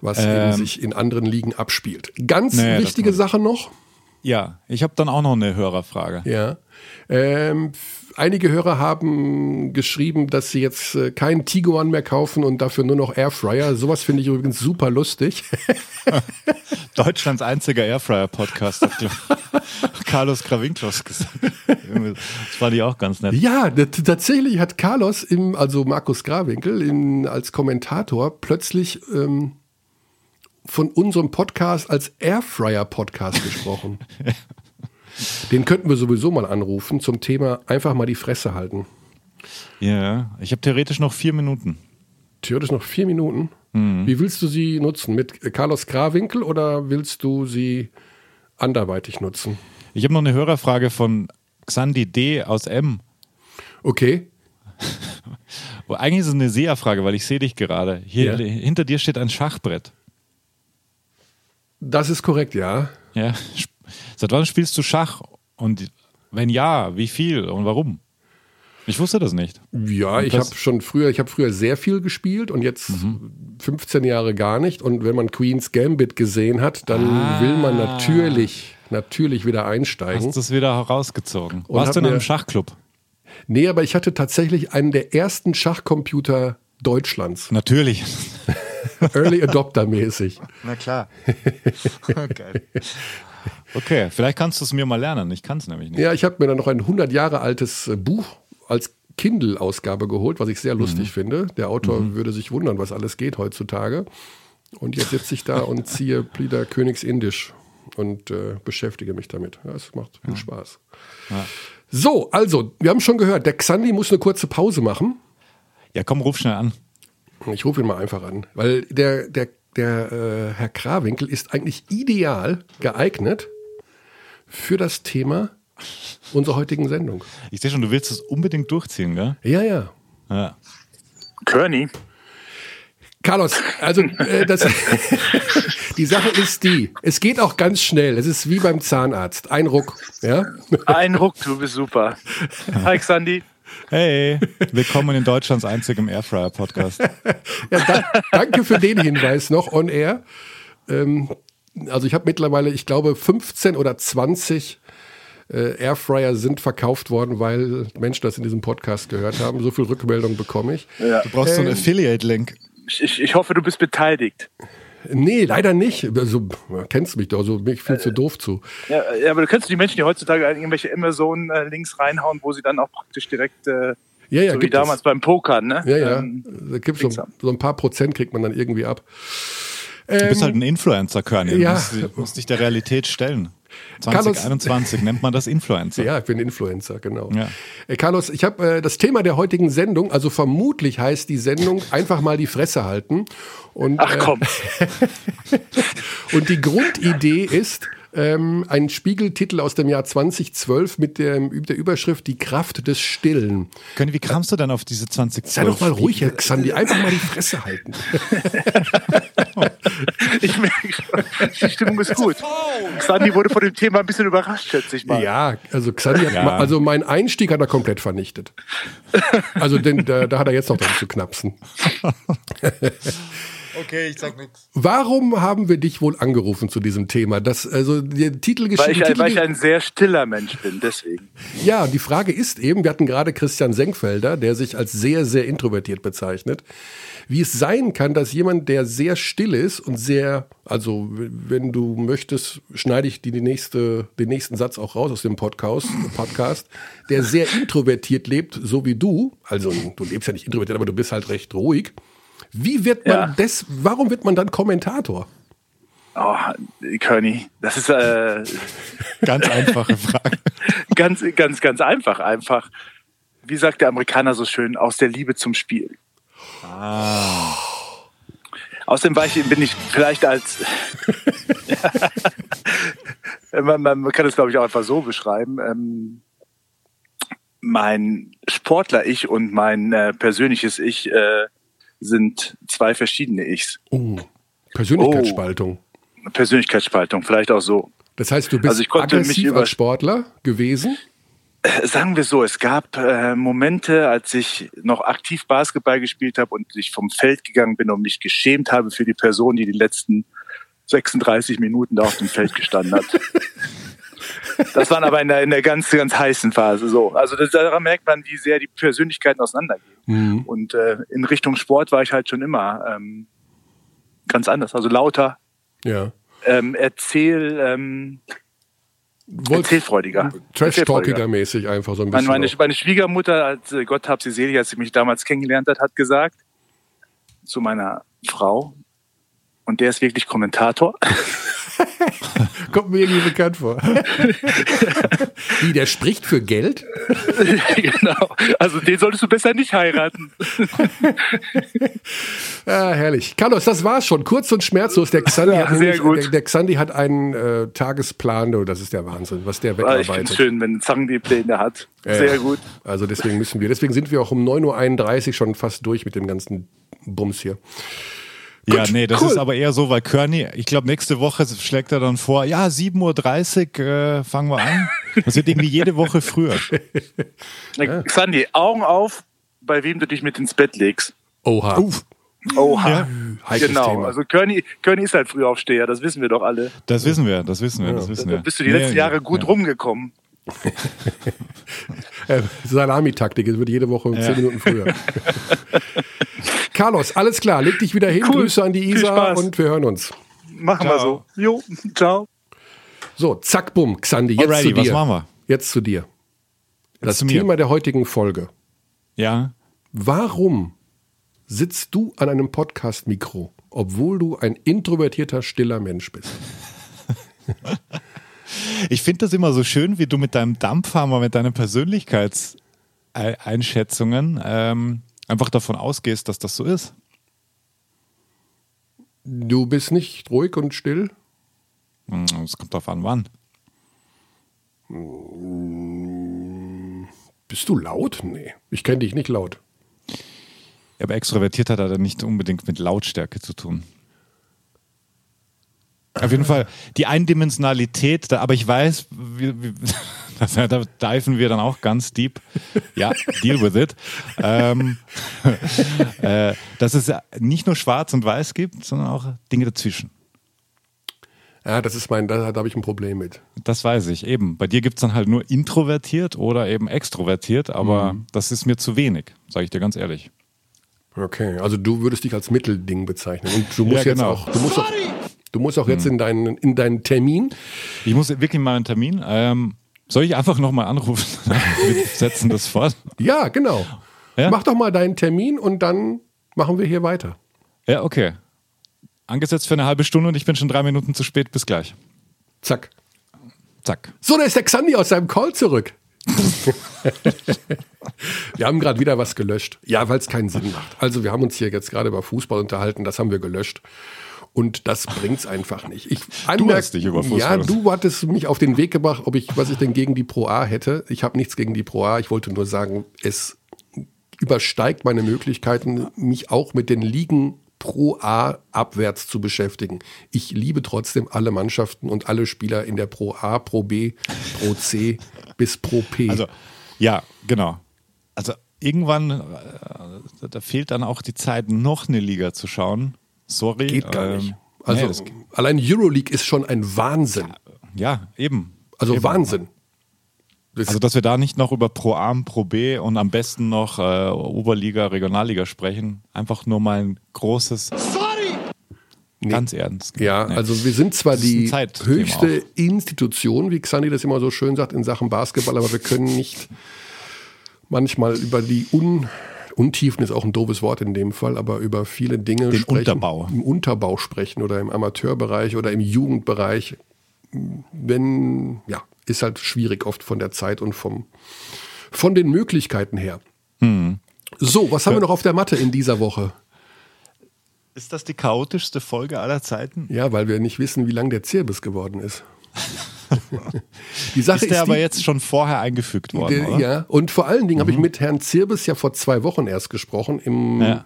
was ähm, sich in anderen Ligen abspielt. Ganz naja, wichtige Sache noch. Ja, ich habe dann auch noch eine Hörerfrage. Ja. Ähm, einige Hörer haben geschrieben, dass sie jetzt äh, keinen Tiguan mehr kaufen und dafür nur noch Airfryer. Sowas finde ich übrigens super lustig. Deutschlands einziger Airfryer-Podcast, hat Carlos Kravinklos gesagt. Das fand ich auch ganz nett. Ja, tatsächlich hat Carlos, im, also Markus Grawinkel, im, als Kommentator plötzlich ähm, von unserem Podcast als Airfryer-Podcast gesprochen. Den könnten wir sowieso mal anrufen zum Thema einfach mal die Fresse halten. Ja, ich habe theoretisch noch vier Minuten. Theoretisch noch vier Minuten? Mhm. Wie willst du sie nutzen? Mit Carlos Grawinkel oder willst du sie anderweitig nutzen? Ich habe noch eine Hörerfrage von Xandi D. aus M. Okay. Eigentlich ist es eine Seherfrage, weil ich sehe dich gerade. Hier, ja. Hinter dir steht ein Schachbrett. Das ist korrekt, ja. Ja. Seit wann spielst du Schach? Und wenn ja, wie viel und warum? Ich wusste das nicht. Ja, ich habe schon früher, ich habe früher sehr viel gespielt und jetzt mhm. 15 Jahre gar nicht. Und wenn man Queen's Gambit gesehen hat, dann ah. will man natürlich, natürlich wieder einsteigen. Hast du es wieder rausgezogen? Und Warst du in einem Schachclub? Nee, aber ich hatte tatsächlich einen der ersten Schachcomputer Deutschlands. Natürlich. Early Adopter mäßig. Na klar. Geil. Okay, vielleicht kannst du es mir mal lernen. Ich kann es nämlich nicht. Ja, ich habe mir dann noch ein 100 Jahre altes äh, Buch als Kindle-Ausgabe geholt, was ich sehr lustig mhm. finde. Der Autor mhm. würde sich wundern, was alles geht heutzutage. Und jetzt sitze ich da und ziehe Plieder Königsindisch und äh, beschäftige mich damit. Ja, es macht viel ja. Spaß. Ja. So, also, wir haben schon gehört, der Xandi muss eine kurze Pause machen. Ja, komm, ruf schnell an. Ich rufe ihn mal einfach an, weil der, der, der äh, Herr Krawinkel ist eigentlich ideal geeignet für das Thema unserer heutigen Sendung. Ich sehe schon, du willst es unbedingt durchziehen, gell? Ja, ja. ja. Körny. Carlos, also äh, das, die Sache ist die, es geht auch ganz schnell. Es ist wie beim Zahnarzt. Ein Ruck. Ja? Ein Ruck, du bist super. Hi, Xandi. Hey, willkommen in Deutschlands einzigem Airfryer-Podcast. ja, da, danke für den Hinweis noch on air. Ähm, also ich habe mittlerweile, ich glaube, 15 oder 20 äh, Airfryer sind verkauft worden, weil Menschen das in diesem Podcast gehört haben. So viel Rückmeldung bekomme ich. Ja. Du brauchst ähm, so einen ähm, Affiliate-Link. Ich, ich hoffe, du bist beteiligt. Nee, leider nicht. Also, kennst mich doch, so mich viel äh, zu doof zu. Ja, aber du kennst die Menschen, die heutzutage irgendwelche Amazon-Links reinhauen, wo sie dann auch praktisch direkt, äh, ja, ja, so wie damals es. beim Pokern, ne? Ja, ja. Ähm, da gibt es so, so, ein paar Prozent, kriegt man dann irgendwie ab. Du bist halt ein Influencer, Körny. Ja. Du musst, musst dich der Realität stellen. 2021 nennt man das Influencer. Ja, ich bin Influencer, genau. Ja. Äh, Carlos, ich habe äh, das Thema der heutigen Sendung, also vermutlich heißt die Sendung einfach mal die Fresse halten. Und, Ach komm. Äh, und die Grundidee ist, ähm, ein Spiegeltitel aus dem Jahr 2012 mit der, der Überschrift Die Kraft des Stillen. Können, wie kamst du dann auf diese 2012? Sei doch mal ruhig, Herr Xandi, einfach mal die Fresse halten. ich merke schon, die Stimmung ist gut. Xandi wurde von dem Thema ein bisschen überrascht, schätze ich mal. Ja, also Xandi hat, ja. also mein Einstieg hat er komplett vernichtet. Also den, da, da hat er jetzt noch dran zu knapsen. Okay, ich sag nichts. Warum haben wir dich wohl angerufen zu diesem Thema? Das, also, die Titelgeschichte. Weil ich, Titel weil ich ein sehr stiller Mensch bin, deswegen. Ja, die Frage ist eben, wir hatten gerade Christian Senkfelder, der sich als sehr, sehr introvertiert bezeichnet, wie es sein kann, dass jemand, der sehr still ist und sehr, also wenn du möchtest, schneide ich die, die nächste, den nächsten Satz auch raus aus dem Podcast, Podcast, der sehr introvertiert lebt, so wie du, also du lebst ja nicht introvertiert, aber du bist halt recht ruhig. Wie wird man Ja. das, warum wird man dann Kommentator? Oh, Körny, das ist äh, Ganz einfache Frage. ganz, ganz, ganz einfach. Einfach, wie sagt der Amerikaner so schön, aus der Liebe zum Spiel. Außerdem war ich, bin ich vielleicht als, man, man kann es glaube ich auch einfach so beschreiben, ähm, mein Sportler-Ich und mein äh, persönliches Ich äh, sind zwei verschiedene Ichs. Oh, Persönlichkeitsspaltung. Persönlichkeitsspaltung, vielleicht auch so. Das heißt, du bist Also ich konnte mich aggressiv über- als Sportler gewesen. Sagen wir so, es gab äh, Momente, als ich noch aktiv Basketball gespielt habe und ich vom Feld gegangen bin und mich geschämt habe für die Person, die die letzten 36 Minuten da auf dem Feld gestanden hat. Das waren aber in der, in der ganz, ganz heißen Phase so. Also das, daran merkt man, wie sehr die Persönlichkeiten auseinandergehen. Mhm. Und äh, in Richtung Sport war ich halt schon immer ähm, ganz anders. Also lauter, Ja. ähm, erzähl, ähm, erzählfreudiger. Erzählfreudiger. Trash-Talkiger-mäßig einfach so ein bisschen. meine, meine Schwiegermutter, als, äh, Gott hab sie selig, als sie mich damals kennengelernt hat, hat gesagt zu meiner Frau, und der ist wirklich Kommentator. Kommt mir irgendwie bekannt vor. Wie, der spricht für Geld? genau. Also den solltest du besser nicht heiraten. Ja, herrlich. Carlos, das war's schon. Kurz und schmerzlos. Der Xandi, Ja, hat, sehr nämlich- gut. Der, der Xandi hat einen äh, Tagesplan. Oh, das ist der Wahnsinn, was der Ah, Ich finde es wegarbeitet. schön, wenn Zang die Pläne hat. Ja, Sehr ja. gut. Also deswegen müssen wir, deswegen sind wir auch um 9.31 Uhr schon fast durch mit dem ganzen Bums hier. Ja, nee, das cool. ist aber eher so, weil Kearney, ich glaube, nächste Woche schlägt er dann vor, ja, 7.30 Uhr äh, fangen wir an. Das wird irgendwie jede Woche früher. Xandi, Augen auf, bei wem du dich mit ins Bett legst. Oha. Oha. Ja, Genau. Thema. Also Körny, Körny ist halt Frühaufsteher, das wissen wir doch alle. das wissen wir, das wissen wir, das Da, wissen da wir. bist du die Ja, letzten ja, Jahre gut ja. rumgekommen. Äh, Salamitaktik, es wird jede Woche Ja. zehn Minuten früher. Carlos, alles klar, leg dich wieder hin, Cool. Grüße an die Isa und wir hören uns. Machen wir so. Ciao. Jo, ciao. So, zack, bumm, Xandi, jetzt Alrighty, zu dir. was machen wir? Jetzt zu dir. Das. Thema der heutigen Folge. Ja, Warum sitzt du an einem Podcast-Mikro, obwohl du ein introvertierter, stiller Mensch bist? ich finde das immer so schön, wie du mit deinem Dampfhammer, mit deinen Persönlichkeitseinschätzungen ähm, einfach davon ausgehst, dass das so ist. Du bist nicht ruhig und still? Hm, Es kommt darauf an, wann. Bist du laut? Nee, ich kenne dich nicht laut. Aber extrovertiert hat er dann nicht unbedingt mit Lautstärke zu tun. Auf jeden Fall die Eindimensionalität, da, aber ich weiß, wie, wie, das, da diven wir dann auch ganz deep. Ja, deal with it. Ähm, äh, dass es nicht nur schwarz und weiß gibt, sondern auch Dinge dazwischen. Ja, das ist mein, da, da habe ich ein Problem mit. Das weiß ich eben. Bei dir gibt es dann halt nur introvertiert oder eben extrovertiert, aber Mhm. das ist mir zu wenig, sage ich dir ganz ehrlich. Okay, also du würdest dich als Mittelding bezeichnen. Und du musst Ja, jetzt genau. auch, du musst auch, du musst auch jetzt in deinen, in deinen Termin. Ich muss wirklich mal einen Termin. Ähm, soll ich einfach nochmal anrufen? Wir setzen das fort. Ja, genau. Ja? Mach doch mal deinen Termin und dann machen wir hier weiter. Ja, okay. Angesetzt für eine halbe Stunde und ich bin schon drei Minuten zu spät. Bis gleich. Zack. Zack. So, da ist der Xandi aus seinem Call zurück. wir haben gerade wieder was gelöscht. Ja, weil es keinen Sinn macht. Also wir haben uns hier jetzt gerade über Fußball unterhalten, das haben wir gelöscht. Und das bringt's einfach nicht. Ich anmerk- hast dich über Fußball Ja, du hattest mich auf den Weg gebracht, ob ich, was ich denn gegen die Pro A hätte. Ich habe nichts gegen die Pro A. Ich wollte nur sagen, es übersteigt meine Möglichkeiten, mich auch mit den Ligen Pro A abwärts zu beschäftigen. Ich liebe trotzdem alle Mannschaften und alle Spieler in der Pro A, Pro B, Pro C bis Pro P. Also, ja, genau. Also irgendwann, äh, da fehlt dann auch die Zeit, noch eine Liga zu schauen. Sorry. Geht gar ähm, nicht. Also nee, allein Euroleague ist schon ein Wahnsinn. Ja, eben. Also eben. Wahnsinn. Also, dass wir da nicht noch über Pro A, Pro B und am besten noch äh, Oberliga, Regionalliga sprechen. Einfach nur mal ein großes. Sorry! Nee. Ganz ernst. Ja, nee. also wir sind zwar die höchste. Institution, wie Xandi das immer so schön sagt, in Sachen Basketball, aber wir können nicht manchmal über die Un Untiefen ist auch ein doofes Wort in dem Fall, aber über viele Dinge Den sprechen. Unterbau. Im Unterbau sprechen oder im Amateurbereich oder im Jugendbereich. Wenn, ja, ist halt schwierig oft von der Zeit und vom, von den Möglichkeiten her. Hm. So, was haben wir noch auf der Matte in dieser Woche? Ist das die chaotischste Folge aller Zeiten? Ja, weil wir nicht wissen, wie lang der Zirbis geworden ist. die Sache ist der ist aber jetzt schon vorher eingefügt worden, der? Ja, und vor allen Dingen mhm. habe ich mit Herrn Zirbis ja vor zwei Wochen erst gesprochen im ja.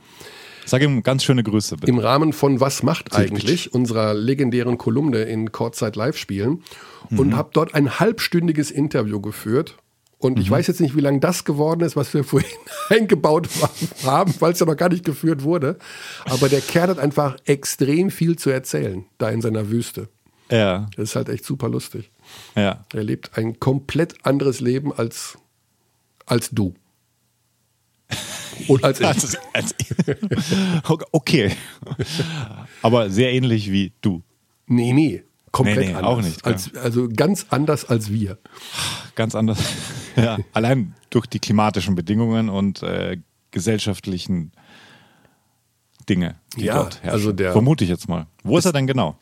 Sag ihm ganz schöne Grüße, bitte. Im Rahmen von Was macht eigentlich, unserer legendären Kolumne in Kurzzeit Live-Spielen. Mhm. Und habe dort ein halbstündiges Interview geführt. Und ich mhm. weiß jetzt nicht, wie lange das geworden ist, was wir vorhin eingebaut haben, weil es ja noch gar nicht geführt wurde. Aber der Kerl hat einfach extrem viel zu erzählen, da in seiner Wüste. Ja. Das ist halt echt super lustig. Ja. Er lebt ein komplett anderes Leben als, als du. Und als ich. Also, als, okay. Aber sehr ähnlich wie du. Nee, nee. Komplett nee, nee, anders. Auch nicht. Als, also ganz anders als wir. Ganz anders. ja. Allein durch die klimatischen Bedingungen und äh, gesellschaftlichen Dinge, die ja, dort herrschen. Also der, Vermute ich jetzt mal. Wo ist, ist er denn genau?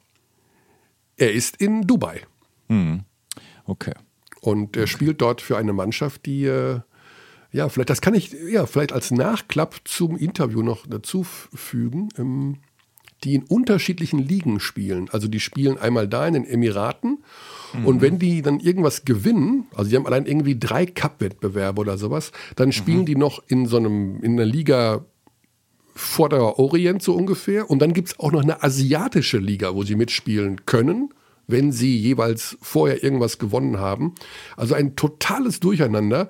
Er ist in Dubai. Hm. Okay. Und er okay. spielt dort für eine Mannschaft, die äh, ja, vielleicht, das kann ich ja vielleicht als Nachklapp zum Interview noch dazu fügen, ähm, die in unterschiedlichen Ligen spielen. Also die spielen einmal da in den Emiraten mhm. und wenn die dann irgendwas gewinnen, also die haben allein irgendwie drei Cup-Wettbewerbe oder sowas, dann spielen mhm. die noch in so einem, in einer Liga Vorderer Orient so ungefähr. Und dann gibt es auch noch eine asiatische Liga, wo sie mitspielen können wenn sie jeweils vorher irgendwas gewonnen haben. Also ein totales Durcheinander,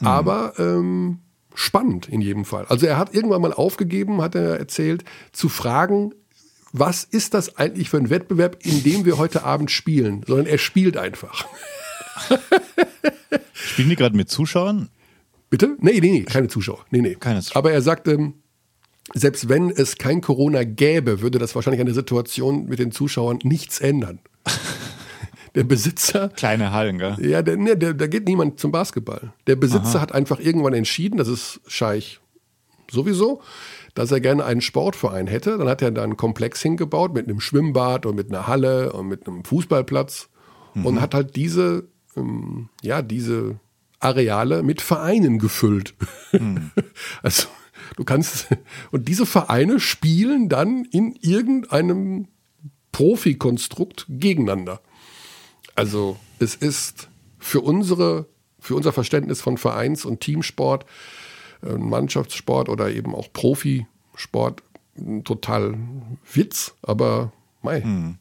mhm. aber ähm, spannend in jedem Fall. Also er hat irgendwann mal aufgegeben, hat er erzählt, zu fragen, was ist das eigentlich für ein Wettbewerb, in dem wir heute Abend spielen, sondern er spielt einfach. Spielen die gerade mit Zuschauern? Bitte? Nee, nee, nee, keine Zuschauer. Nee, nee. Keine Zuschauer. Aber er sagte, selbst wenn es kein Corona gäbe, würde das wahrscheinlich an der Situation mit den Zuschauern nichts ändern. Der Besitzer. Kleine Hallen, gell? Ja, der, ne, der, da geht niemand zum Basketball. Der Besitzer Aha. hat einfach irgendwann entschieden, das ist Scheich sowieso, dass er gerne einen Sportverein hätte. Dann hat er da einen Komplex hingebaut mit einem Schwimmbad und mit einer Halle und mit einem Fußballplatz mhm. und hat halt diese, ähm, ja, diese Areale mit Vereinen gefüllt. Mhm. also du kannst, und diese Vereine spielen dann in irgendeinem Profikonstrukt gegeneinander. Also es ist für unsere, für unser Verständnis von Vereins- und Teamsport, äh, Mannschaftssport oder eben auch Profisport total Witz, aber mei, hm.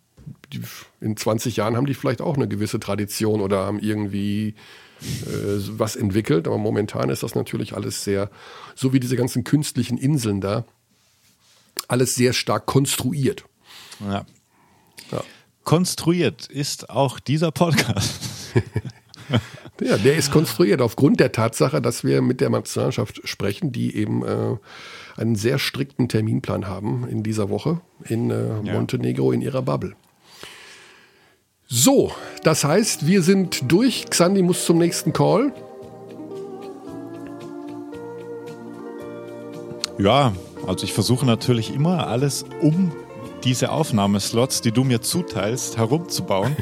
in 20 Jahren haben die vielleicht auch eine gewisse Tradition oder haben irgendwie was entwickelt, aber momentan ist das natürlich alles sehr, so wie diese ganzen künstlichen Inseln da, alles sehr stark konstruiert. Ja. Ja. Konstruiert ist auch dieser Podcast. ja, der ist konstruiert aufgrund der Tatsache, dass wir mit der Nationalmannschaft sprechen, die eben äh, einen sehr strikten Terminplan haben in dieser Woche in äh, Montenegro in ihrer Bubble. So, das heißt, wir sind durch. Xandi muss zum nächsten Call. Ja, also ich versuche natürlich immer alles um diese Aufnahmeslots, die du mir zuteilst, herumzubauen.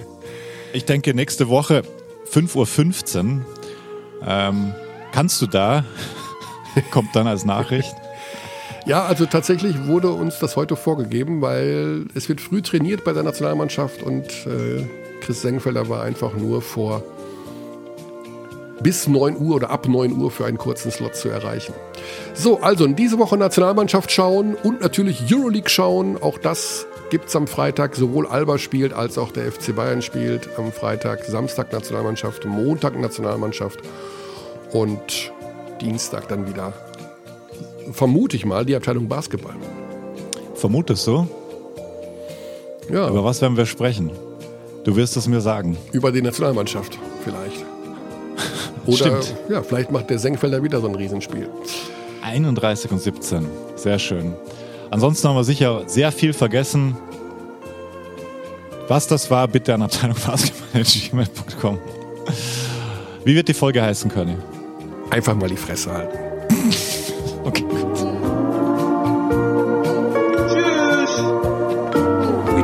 ich denke, nächste Woche 5.15 Uhr ähm, kannst du da, kommt dann als Nachricht. Ja, also tatsächlich wurde uns das heute vorgegeben, weil es wird früh trainiert bei der Nationalmannschaft und äh, Chris Sengfelder war einfach nur vor bis 9 Uhr oder ab 9 Uhr für einen kurzen Slot zu erreichen. So, also in diese Woche Nationalmannschaft schauen und natürlich Euroleague schauen. Auch das gibt es am Freitag. Sowohl Alba spielt als auch der FC Bayern spielt am Freitag. Samstag Nationalmannschaft, Montag Nationalmannschaft und Dienstag dann wieder, vermute ich mal, die Abteilung Basketball. Vermutest du? Ja. Über was werden wir sprechen? Du wirst es mir sagen. Über die Nationalmannschaft vielleicht. Oder Stimmt. ja, vielleicht macht der Senkfelder wieder so ein Riesenspiel. 31 und 17. Sehr schön. Ansonsten haben wir sicher sehr viel vergessen. Was das war, bitte an Abteilung Basketball.gmail.com. Wie wird die Folge heißen, Körny? Einfach mal die Fresse halten. Okay,